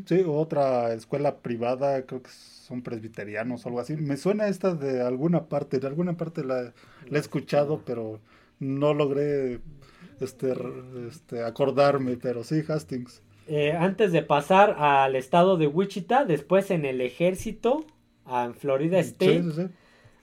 Sí, otra escuela privada, creo que son presbiterianos o algo así. Me suena esta de alguna parte, de alguna parte la he escuchado, pero no logré este, este, acordarme, pero sí, Hastings. Eh, antes de pasar al estado de Wichita, después en el ejército, en Florida State,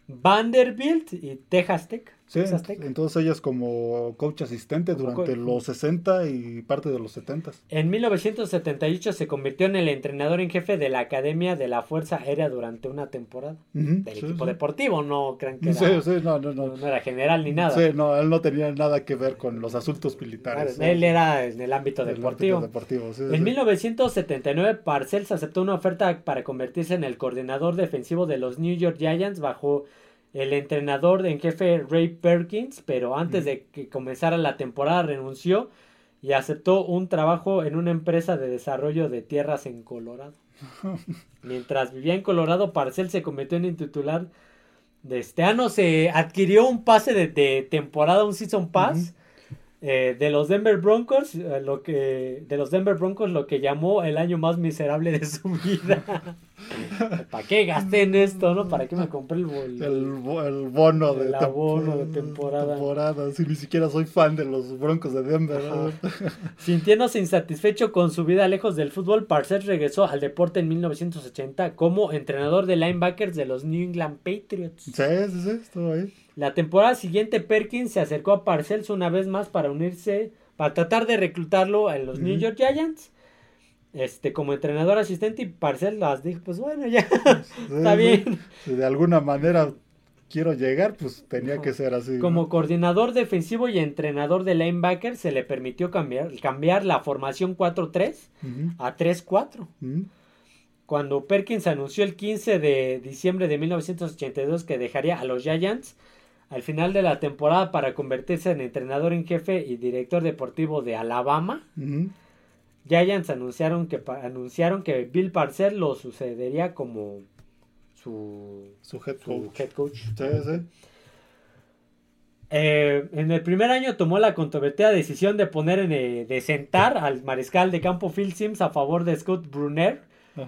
Vanderbilt y Texas Tech. Sí, entonces ella es como coach asistente durante los 60 y parte de los 70. En 1978 se convirtió en el entrenador en jefe de la Academia de la Fuerza Aérea durante una temporada del equipo deportivo, no crean que era, no, no, no. no, era general ni nada. Sí, no, él no tenía nada que ver con los asuntos militares. él era en el ámbito deportivo. deportivo en 1979 Parcells aceptó una oferta para convertirse en el coordinador defensivo de los New York Giants bajo el entrenador en jefe Ray Perkins, pero antes de que comenzara la temporada renunció y aceptó un trabajo en una empresa de desarrollo de tierras en Colorado. Mientras vivía en Colorado, Parcel se convirtió en el titular de este año. Se adquirió un pase de, temporada, un season pass. Eh, de los Denver Broncos, eh, lo que de los Denver Broncos lo que llamó el año más miserable de su vida. ¿Para qué gasté en esto, no? ¿Para qué me compré el, el, el bono de, de temporada? Si ni siquiera soy fan de los Broncos de Denver. Sintiéndose insatisfecho con su vida lejos del fútbol, Parcells regresó al deporte en 1980 como entrenador de linebackers de los New England Patriots. Sí, sí, sí, estuvo ahí. La temporada siguiente, Perkins se acercó a Parcells una vez más para unirse, para tratar de reclutarlo en los New York Giants este, como entrenador asistente y Parcel las dijo, pues bueno, ya, está bien. Si de alguna manera quiero llegar, pues tenía que ser así. Como coordinador defensivo y entrenador de linebacker, se le permitió cambiar, cambiar la formación 4-3 a 3-4. Cuando Perkins anunció el 15 de diciembre de 1982 que dejaría a los Giants al final de la temporada para convertirse en entrenador en jefe y director deportivo de Alabama, Giants anunciaron que, anunciaron que Bill Parcells lo sucedería como su, su head coach. Eh, en el primer año tomó la controvertida decisión de poner en, eh, de sentar al mariscal de campo Phil Sims a favor de Scott Brunner.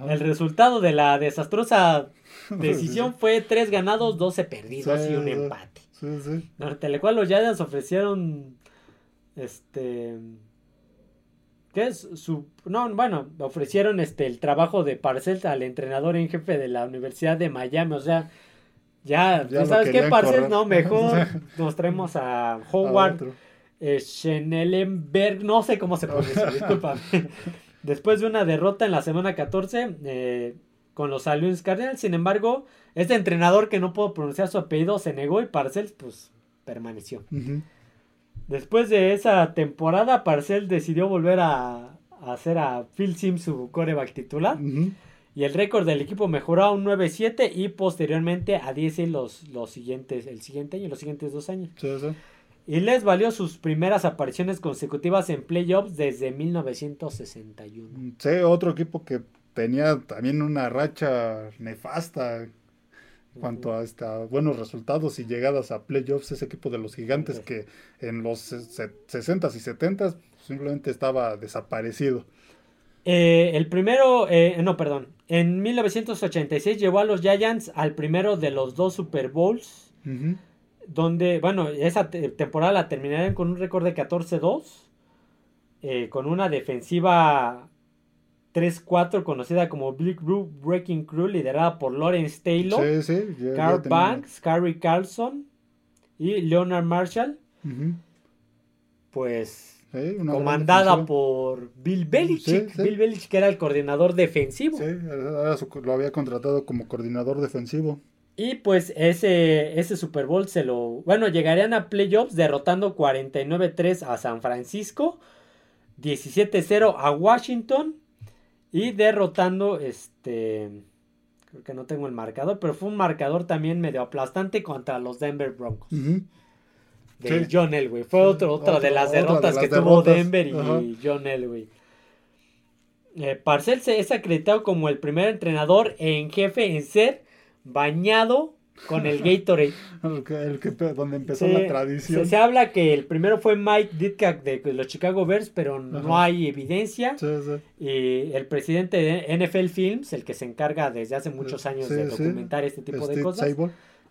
El resultado de la desastrosa decisión fue tres ganados, 12 perdidos y un empate. Ante lo cual los Giants ofrecieron este ¿Qué es su no bueno ofrecieron este el trabajo de Parcells al entrenador en jefe de la Universidad de Miami o sea ya, sabes qué Parcells no mejor nos traemos a Howard eh, no sé cómo se pronuncia discúlpame. Después de una derrota en la semana 14 eh, con los Alliance Cardinals sin embargo este entrenador que no puedo pronunciar su apellido se negó y Parcells pues permaneció Después de esa temporada, Parcel decidió volver a, hacer a Phil Sims su coreback titular. Y el récord del equipo mejoró a un 9-7 y posteriormente a 10 los, los siguientes, el siguiente año, los siguientes dos años. Y les valió sus primeras apariciones consecutivas en playoffs desde 1961. Sí, otro equipo que tenía también una racha nefasta en cuanto a esta, buenos resultados y llegadas a playoffs, ese equipo de los gigantes que en los 60s y 70s simplemente estaba desaparecido. Eh, el primero, eh, no, perdón, en 1986 llevó a los Giants al primero de los dos Super Bowls, donde, bueno, esa temporada la terminaron con un récord de 14-2, eh, con una defensiva 3-4 conocida como Big Blue Breaking Crew, liderada por Lawrence Taylor, Carl Banks, Carrie Carlson y Leonard Marshall. Pues comandada por Bill Belichick. Bill Belichick era el coordinador defensivo. Sí, lo había contratado como coordinador defensivo. Y pues ese, ese Super Bowl se lo... Bueno, llegarían a playoffs derrotando 49-3 a San Francisco, 17-0 a Washington y derrotando este... Creo que no tengo el marcador, pero fue un marcador también medio aplastante contra los Denver Broncos. De John Elway. Fue otro, otra de las derrotas que tuvo Denver y John Elway. Eh, Parcel se es acreditado como el primer entrenador en jefe en ser bañado con el Gatorade. el que, donde empezó la tradición. Se, habla que el primero fue Mike Ditka de los Chicago Bears, pero no hay evidencia. Y el presidente de NFL Films, el que se encarga desde hace muchos años de documentar este tipo de cosas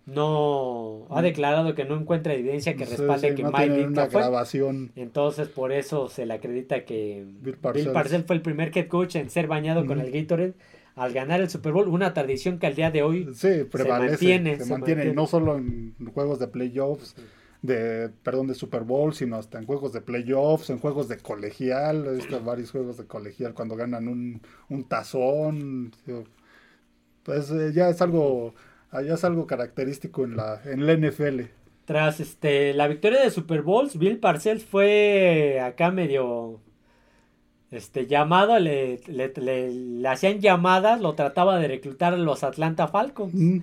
no ha declarado que no encuentra evidencia que respalde que Mike una grabación. Entonces por eso se le acredita que Bill Parcells. fue el primer head coach en ser bañado con el Gatorade al ganar el Super Bowl, una tradición que al día de hoy se mantiene, se, mantiene, no solo en juegos de playoffs, de perdón de Super Bowl, sino hasta en juegos de playoffs, en juegos de colegial, visto varios juegos de colegial cuando ganan un, un tazón, pues eh, ya es algo Allá es algo característico en la, en la NFL. Tras este, la victoria de Super Bowls, Bill Parcells fue acá medio este, llamado, le, le, hacían llamadas, lo trataba de reclutar a los Atlanta Falcons mm.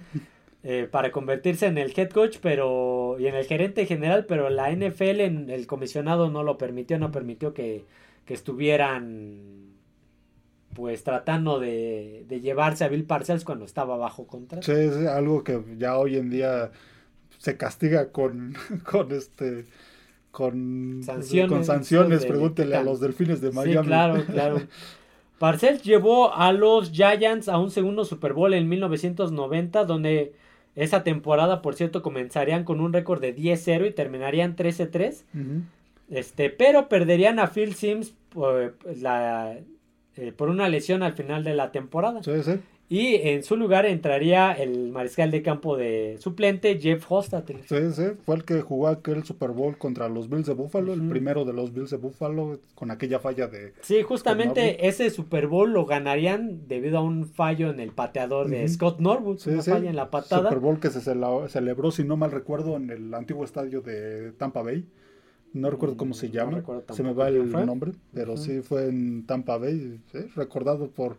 eh, para convertirse en el head coach pero y en el gerente general, pero la NFL, en, el comisionado no lo permitió, no permitió que, que estuvieran pues tratando de, llevarse a Bill Parcells cuando estaba bajo contrato. Sí, es algo que ya hoy en día se castiga con, con este con sanciones, con sanciones pregúntele a los delfines de Miami. Sí, claro, claro. Parcells llevó a los Giants a un segundo Super Bowl en 1990, donde esa temporada, por cierto, comenzarían con un récord de 10-0 y terminarían 13-3. Este, pero perderían a Phil Sims por la, eh, por una lesión al final de la temporada. Y en su lugar entraría el mariscal de campo de suplente, Jeff Hostetler. Sí, sí, fue el que jugó aquel Super Bowl contra los Bills de Buffalo, el primero de los Bills de Buffalo, con aquella falla de... Sí, justamente ese Super Bowl lo ganarían debido a un fallo en el pateador de Scott Norwood, una falla en la patada. Super Bowl que se celebró, si no mal recuerdo, en el antiguo estadio de Tampa Bay. No recuerdo cómo se llama, se me va el nombre, pero sí fue en Tampa Bay, recordado por,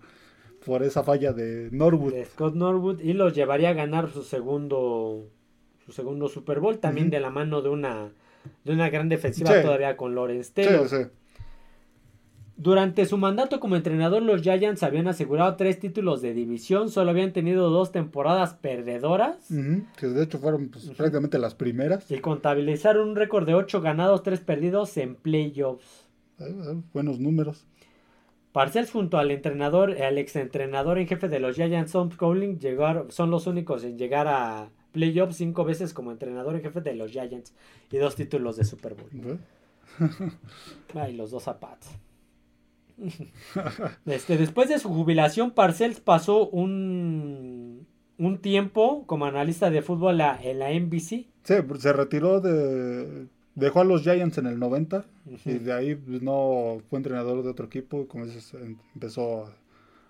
por esa falla de Norwood. De Scott Norwood y los llevaría a ganar su segundo su segundo Super Bowl, también de la mano de una de una gran defensiva todavía con Lawrence Taylor. Sí, durante su mandato como entrenador, los Giants habían asegurado tres títulos de división, solo habían tenido dos temporadas perdedoras. que de hecho fueron pues, prácticamente las primeras. Y contabilizaron un récord de ocho ganados, tres perdidos en playoffs. Eh, eh, buenos números. Parcells junto al entrenador, al exentrenador en jefe de los Giants, Tom Cowling, son los únicos en llegar a playoffs cinco veces como entrenador en jefe de los Giants y dos títulos de Super Bowl. Ay, los dos zapatos. este, después de su jubilación, Parcells pasó un, un tiempo como analista de fútbol en la NBC. Sí, se retiró de... Dejó a los Giants en el 90 y de ahí pues, no fue entrenador de otro equipo. Como dices, empezó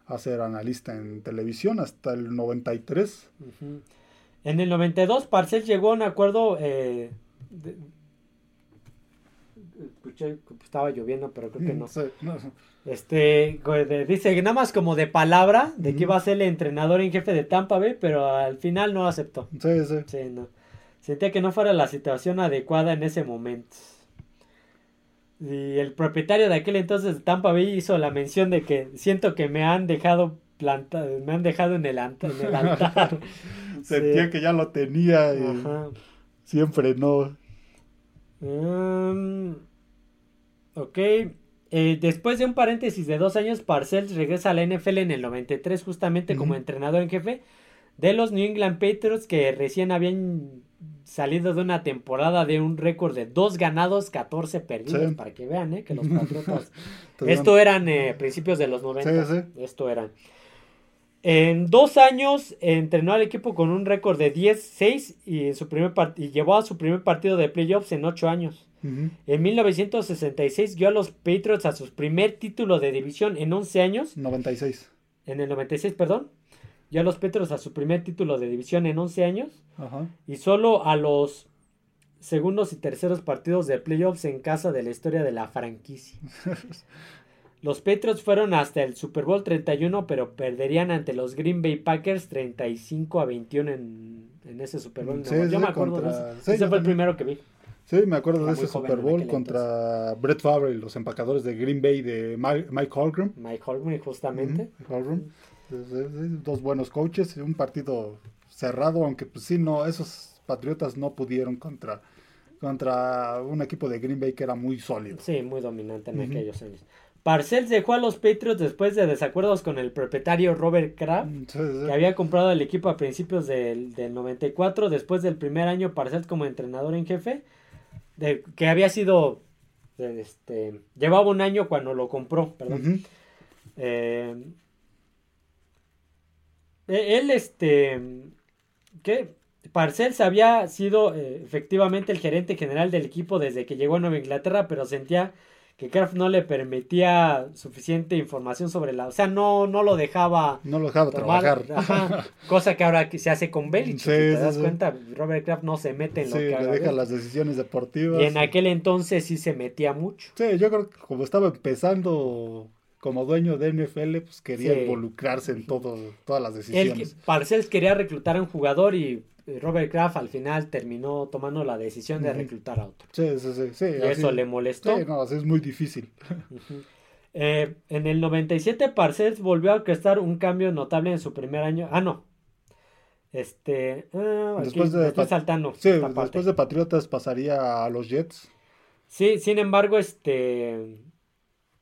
a ser analista en televisión hasta el 93. En el 92, Parcells llegó a un acuerdo eh, escuché que estaba lloviendo, pero creo que no. Este, dice nada más como de palabra de que iba a ser el entrenador en jefe de Tampa Bay, pero al final no aceptó. Sí, sí. Sí, no. Sentía que no fuera la situación adecuada en ese momento. Y el propietario de aquel entonces de Tampa Bay hizo la mención de que siento que me han dejado plantado, me han dejado en el, altar. Sentía que ya lo tenía y siempre no. Um, ok. Eh, después de un paréntesis de dos años, Parcells regresa a la NFL en el 93 justamente como entrenador en jefe de los New England Patriots que recién habían salido de una temporada de un récord de dos ganados, 14 perdidos, para que vean, ¿eh? Que los Patriotas... Esto eran eh, principios de los 90. Esto eran. En dos años entrenó al equipo con un récord de 10-6 y, su primer y llevó a su primer partido de playoffs en ocho años. En 1966 dio a los Patriots a su primer título de división en 11 años. 96. En el 96, perdón. Dio a los Patriots a su primer título de división en 11 años. Y solo a los segundos y terceros partidos de playoffs en casa de la historia de la franquicia. Los Patriots fueron hasta el Super Bowl 31, pero perderían ante los Green Bay Packers 35 a 21 en, en ese Super Bowl. yo me acuerdo de ese. ese fue el primero que vi. Sí, me acuerdo de ese Super Bowl contra Brett Favre y los empacadores de Green Bay de Mike Holgram. Mike Holgram, justamente. Dos buenos coaches, un partido cerrado, aunque pues sí, no, esos Patriotas no pudieron contra, contra un equipo de Green Bay que era muy sólido. Sí, muy dominante en aquellos años. Parcells dejó a los Patriots después de desacuerdos con el propietario Robert Kraft, que había comprado el equipo a principios del, 94. Después del primer año, Parcells como entrenador en jefe, de, que había sido. Este, llevaba un año cuando lo compró, perdón. Eh, él, este. ¿Qué? Parcells había sido eh, efectivamente el gerente general del equipo desde que llegó a Nueva Inglaterra, pero sentía que Kraft no le permitía suficiente información sobre la, o sea, no, no lo dejaba, no lo dejaba trabajar, cosa que ahora se hace con Belichick, te das cuenta, Robert Kraft no se mete en lo que le deja las decisiones deportivas. Y en aquel entonces sí se metía mucho. Sí, yo creo que como estaba empezando como dueño de NFL, pues quería involucrarse en todo, todas las decisiones. Él, Parcells quería reclutar a un jugador y Robert Kraft al final terminó tomando la decisión de reclutar a otro. Sí, sí, sí. y eso le molestó. Sí, no, es muy difícil. Eh, en el 97 Parcells volvió a orquestar un cambio notable en su primer año. Ah, no. Este. Ah, después de, estoy saltando. Sí, después de Patriotas pasaría a los Jets. Sí, sin embargo, este.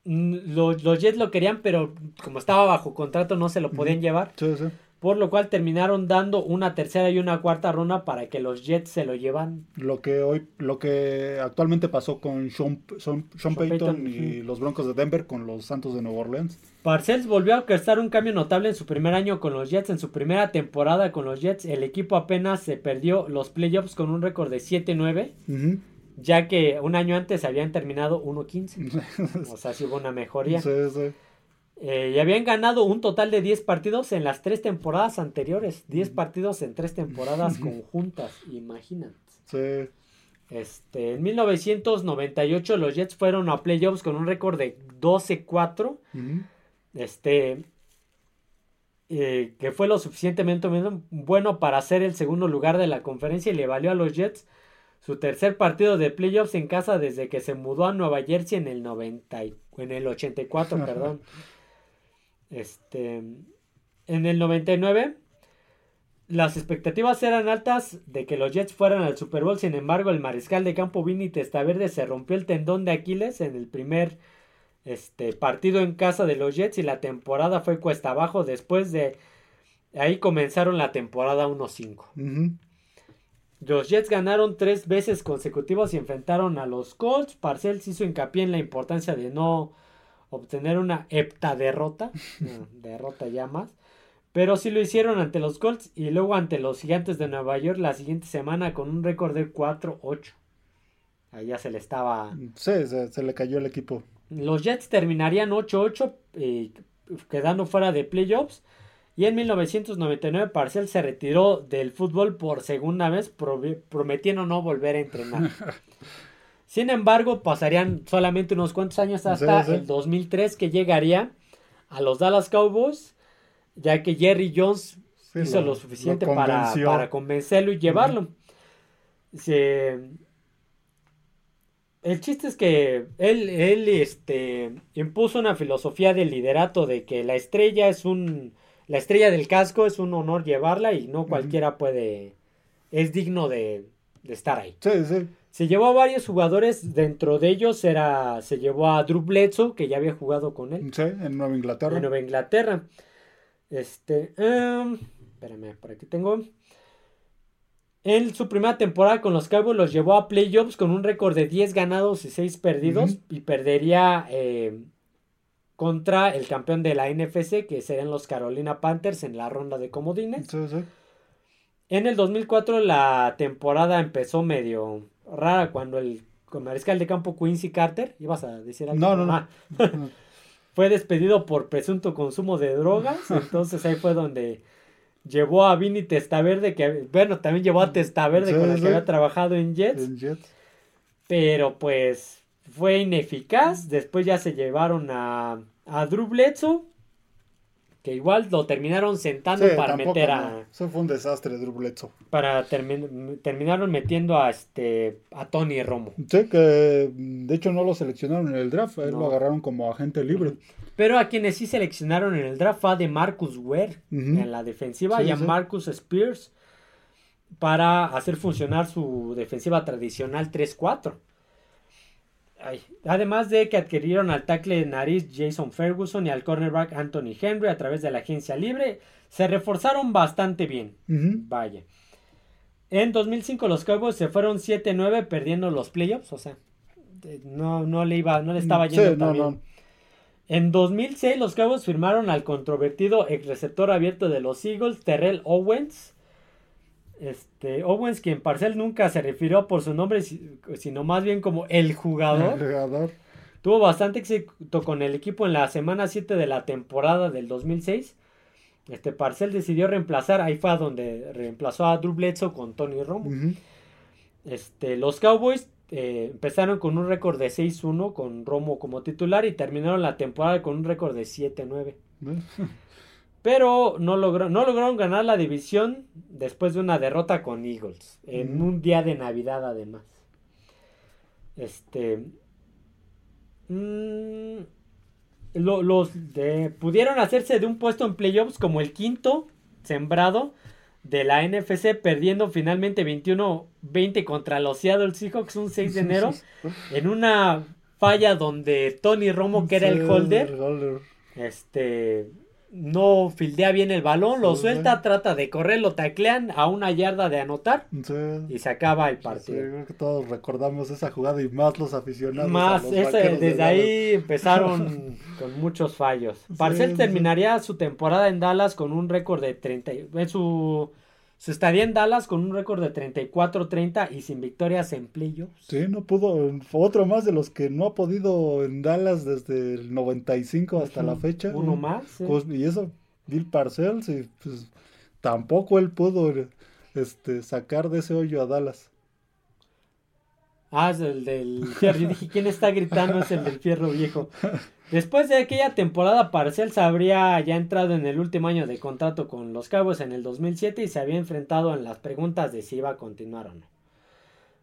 Los, los Jets lo querían, pero como estaba bajo contrato no se lo podían llevar. Sí, sí por lo cual terminaron dando una tercera y una cuarta ronda para que los Jets se lo llevan. Lo que hoy, lo que actualmente pasó con Sean, Payton, y los Broncos de Denver con los Santos de Nueva Orleans. Parcells volvió a orquestar un cambio notable en su primer año con los Jets. En su primera temporada con los Jets, el equipo apenas se perdió los playoffs con un récord de 7-9. Ya que un año antes habían terminado 1-15. o sea, sí hubo una mejoría. Sí, sí. Eh, y habían ganado un total de 10 partidos en las tres temporadas anteriores. 10 partidos en tres temporadas conjuntas, imagínate. Sí. Este, en 1998 los Jets fueron a playoffs con un récord de 12-4. Este, eh, que fue lo suficientemente bueno para ser el segundo lugar de la conferencia y le valió a los Jets su tercer partido de playoffs en casa desde que se mudó a Nueva Jersey en el 90 en el 84, perdón. Este, en el 99, las expectativas eran altas de que los Jets fueran al Super Bowl. Sin embargo, el mariscal de campo Vinny Testaverde se rompió el tendón de Aquiles en el primer este, partido en casa de los Jets y la temporada fue cuesta abajo. Después de ahí comenzaron la temporada 1-5. Los Jets ganaron tres veces consecutivas y enfrentaron a los Colts. Parcells hizo hincapié en la importancia de no obtener una hepta derrota, derrota ya más. Pero sí lo hicieron ante los Colts y luego ante los Gigantes de Nueva York la siguiente semana con un récord de 4-8. Ahí ya se le estaba... Sí, se, le cayó el equipo. Los Jets terminarían 8-8 eh, quedando fuera de playoffs. Y en 1999 Parcel se retiró del fútbol por segunda vez prometiendo no volver a entrenar. Sin embargo, pasarían solamente unos cuantos años hasta el 2003 que llegaría a los Dallas Cowboys, ya que Jerry Jones hizo lo, suficiente para, para, convencerlo y llevarlo. el chiste es que él, él este, impuso una filosofía de liderato de que la estrella es un... La estrella del casco es un honor llevarla y no cualquiera puede... Es digno de, de estar ahí. Sí, sí. Se llevó a varios jugadores, dentro de ellos era, se llevó a Drew Bledsoe, que ya había jugado con él. Sí, en Nueva Inglaterra. En Nueva Inglaterra. Este, um, espérame, por aquí tengo. En su primera temporada con los Cowboys los llevó a playoffs con un récord de 10 ganados y 6 perdidos y perdería eh, contra el campeón de la NFC que serían los Carolina Panthers en la ronda de comodines. Sí, sí. En el 2004 la temporada empezó medio rara cuando el mariscal de campo Quincy Carter, ibas a decir algo. No, no, no. Ah. fue despedido por presunto consumo de drogas, entonces ahí fue donde llevó a Vini Testaverde, que bueno, también llevó a Testaverde con el que había trabajado en Jets, en Jets. Pero pues fue ineficaz, después ya se llevaron a, a Drew Bledsoe que igual lo terminaron sentando para meter a. Eso fue un desastre, Drew Para terminaron metiendo a este a Tony Romo. Sí, que de hecho no lo seleccionaron en el draft, él lo agarraron como agente libre. Pero a quienes sí seleccionaron en el draft fue de Marcus Ware en la defensiva y a Marcus Spears para hacer funcionar su defensiva tradicional 3-4. Además de que adquirieron al tackle de nariz Jason Ferguson y al cornerback Anthony Henry a través de la agencia libre, se reforzaron bastante bien. Vaya. En 2005 los Cowboys se fueron 7-9 perdiendo los playoffs, o sea, no, no le iba, no le estaba yendo bien. En 2006 los Cowboys firmaron al controvertido ex receptor abierto de los Eagles, Terrell Owens, este, Owens, quien Parcel nunca se refirió por su nombre, sino más bien como el jugador. Tuvo bastante éxito con el equipo en la semana 7 de la temporada del 2006. Este Parcel decidió reemplazar, ahí fue a donde reemplazó a Drew Bledsoe con Tony Romo. este, los Cowboys eh, empezaron con un récord de 6-1 con Romo como titular y terminaron la temporada con un récord de 7-9. Pero no, logró, no lograron ganar la división después de una derrota con Eagles. En un día de Navidad además. Este... Mm, los de, pudieron hacerse de un puesto en playoffs como el quinto sembrado de la NFC, perdiendo finalmente 21-20 contra los Seattle Seahawks un 6 de enero, en una falla donde Tony Romo, que era el holder, este, no fildea bien el balón, lo suelta, trata de correr, lo taclean a una yarda de anotar y se acaba el partido. creo que todos recordamos esa jugada y más los aficionados. Más, desde ahí empezaron con muchos fallos. Parcel terminaría su temporada en Dallas con un récord de 30, en su se estaría en Dallas con un récord de 34-30 y sin victorias en playoffs. Sí, no pudo. Otro más de los que no ha podido en Dallas desde el 95 hasta la fecha. Uno más. y eso, Bill Parcells, y pues tampoco él pudo este, sacar de ese hoyo a Dallas. Ah, es el del fierro. Yo dije, ¿quién está gritando? Es el del fierro viejo. Después de aquella temporada, Parcells habría ya entrado en el último año de contrato con los Cowboys en el 2007 y se había enfrentado en las preguntas de si iba a continuar o no.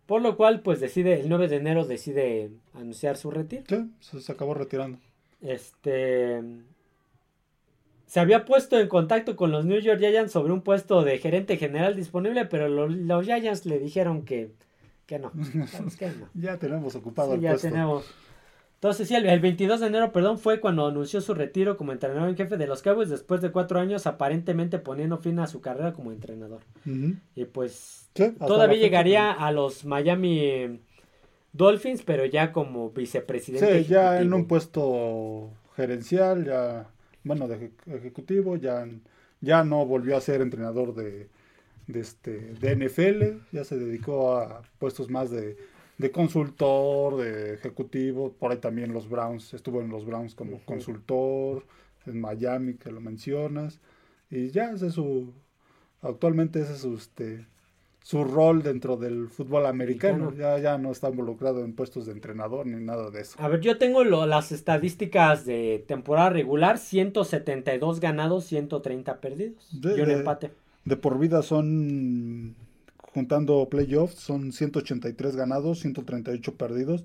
Por lo cual, pues decide, el 9 de enero decide anunciar su retiro. Sí, se acabó retirando. Este. Se había puesto en contacto con los New York Giants sobre un puesto de gerente general disponible, pero los, Giants le dijeron que, que no. ya tenemos ocupado el ya tenemos. Entonces, sí, el, 22 de enero, perdón, fue cuando anunció su retiro como entrenador en jefe de los Cowboys después de cuatro años aparentemente poniendo fin a su carrera como entrenador. Y pues todavía llegaría a los Miami Dolphins, pero ya como vicepresidente. Sí, ya en un puesto gerencial, ya, bueno, de ejecutivo, ya, ya no volvió a ser entrenador de, de, este, de NFL, ya se dedicó a puestos más de de consultor, de ejecutivo, por ahí también los Browns, estuvo en los Browns como consultor, en Miami que lo mencionas, y ya ese es su, actualmente ese es su, este, su rol dentro del fútbol americano. Ya, ya no está involucrado en puestos de entrenador ni nada de eso. A ver, yo tengo las estadísticas de temporada regular, 172 ganados, 130 perdidos. De, y un empate. De por vida son, juntando playoffs, son 183 ganados, 138 perdidos.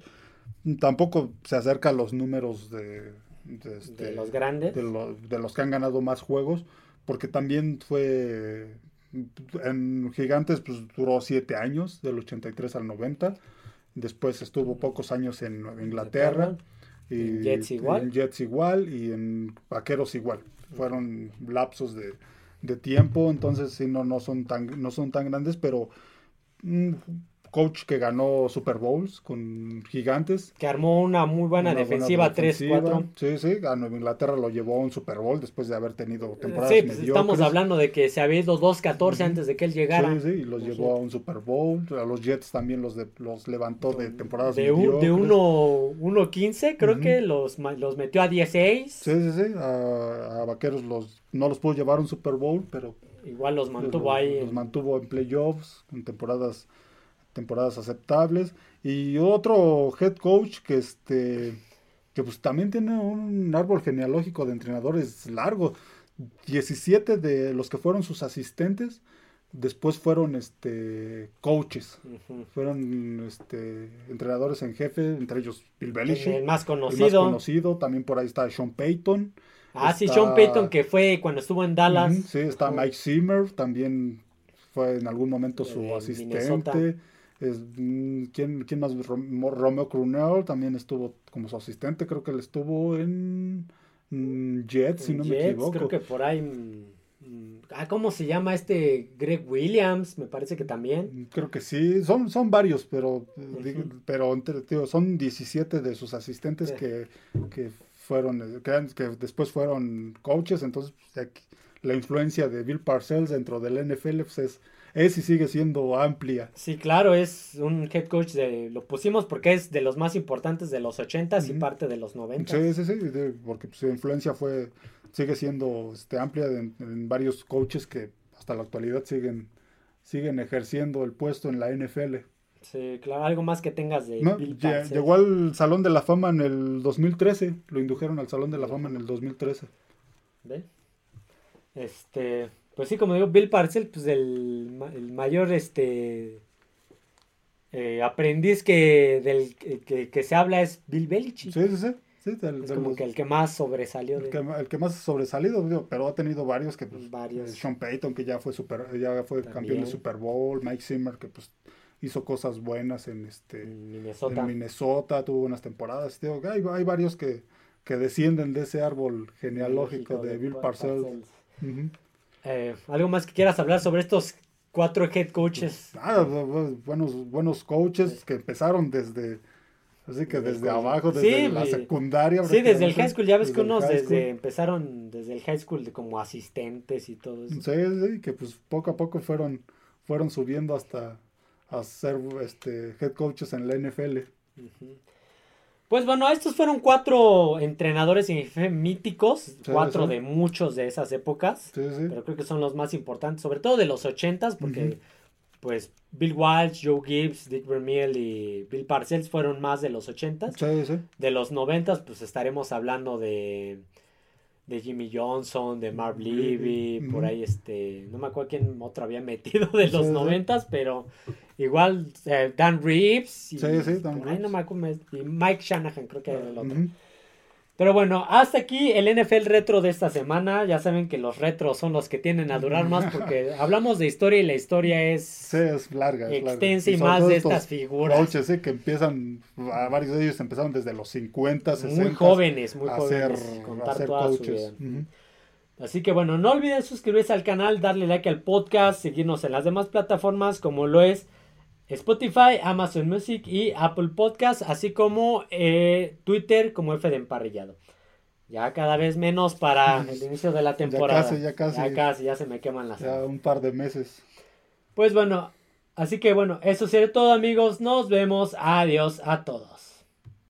Tampoco se acerca a los números de... De, este, los grandes. De, de los que han ganado más juegos, porque también fue en Gigantes pues duró siete años, del 83 al 90. Después estuvo pocos años en Nueva Inglaterra. Y, en Jets igual. En Jets igual y en Vaqueros igual. Fueron lapsos de, de tiempo, entonces sí, no, no, son tan, no son tan grandes, pero mm, coach que ganó Super Bowls con Gigantes. Que armó una muy buena defensiva, 3-4. Sí, sí, a Nueva Inglaterra lo llevó a un Super Bowl después de haber tenido temporadas Sí, pues estamos hablando de que se había ido 2-14 antes de que él llegara. Sí, sí, y los llevó a un Super Bowl. A los Jets también los, de, los levantó de temporadas de, de 1-15, creo que los, los metió a 16. Sí, sí, sí. A, Vaqueros los, no los pudo llevar a un Super Bowl, pero... Igual los mantuvo ahí. Los mantuvo en playoffs, en temporadas temporadas aceptables. Y otro head coach que este que pues también tiene un árbol genealógico de entrenadores largo. 17 de los que fueron sus asistentes después fueron este coaches. Fueron este entrenadores en jefe, entre ellos Bill Belichick. El más conocido. conocido, también por ahí está Sean Payton. Ah, sí, Sean Payton que fue cuando estuvo en Dallas. sí, está Mike Zimmer, también fue en algún momento su asistente. Es, mm, ¿quién, ¿Quién más? Romeo Crunel también estuvo como su asistente, creo que él estuvo en mm, Jets, si no me equivoco. Creo que por ahí... Mm, ah, ¿cómo se llama este Greg Williams? Me parece que también. Creo que sí, son, son varios, pero, pero son 17 de sus asistentes que, que fueron, que, que, después fueron coaches, entonces pues, la influencia de Bill Parcells dentro del NFL pues, es es y sigue siendo amplia. Sí, claro, es un head coach de, lo pusimos porque es de los más importantes de los 80s y parte de los 90 Sí, sí, sí, porque su influencia fue, sigue siendo este, amplia en, varios coaches que hasta la actualidad siguen, siguen ejerciendo el puesto en la NFL. Sí, claro, algo más que tengas de... llegó al Salón de la Fama en el 2013, lo indujeron al Salón de la Fama en el 2013. ¿Ve? Este, pues sí, como digo, Bill Parcell, pues el, mayor este eh, aprendiz que del que, se habla es Bill Belichick. Sí, sí, sí. es como que el que más sobresalió. El, que, el que más sobresalido, pero ha tenido varios que pues, varios. Eh, Sean Payton que ya fue super, ya fue campeón de Super Bowl, Mike Zimmer que pues hizo cosas buenas en este Minnesota, en Minnesota tuvo unas temporadas. hay, hay varios que, que descienden de ese árbol genealógico de, Bill Parcells. Eh, ¿Algo más que quieras hablar sobre estos cuatro head coaches? Ah, buenos, buenos coaches que empezaron desde, así que desde abajo, desde la secundaria. Sí, desde el high school, ya ves que unos desde, empezaron desde el high school de como asistentes y todo eso. Sí, sí, que pues poco a poco fueron, fueron subiendo hasta a ser este, head coaches en la NFL. Pues bueno, estos fueron cuatro entrenadores míticos, cuatro de muchos de esas épocas, pero creo que son los más importantes, sobre todo de los ochentas, porque pues Bill Walsh, Joe Gibbs, Dick Vermeil y Bill Parcells fueron más de los ochentas. De los noventas, pues estaremos hablando de de Jimmy Johnson, de Marv Levy, por ahí este, no me acuerdo quién otro había metido de los noventas, pero igual eh, Dan Reeves y, sí, sí, Dan Reeves. No me acuerdo, y Mike Shanahan creo que era el otro. Pero bueno, hasta aquí el NFL retro de esta semana. Ya saben que los retros son los que tienen a durar más porque hablamos de historia y la historia es, larga, extensa y, más de estas figuras. Coaches, ¿eh? que empiezan, varios de ellos empezaron desde los 50, 60. Muy jóvenes, muy jóvenes. contar toda su vida. Así que bueno, no olviden suscribirse al canal, darle like al podcast, seguirnos en las demás plataformas como lo es Spotify, Amazon Music y Apple Podcast, así como eh, Twitter como F de Emparrillado. Ya cada vez menos para el inicio de la temporada. Ya casi, ya casi. Ya casi, ya se me queman las Ya un par de meses. Pues bueno, así que bueno, eso sería todo amigos. Nos vemos. Adiós a todos.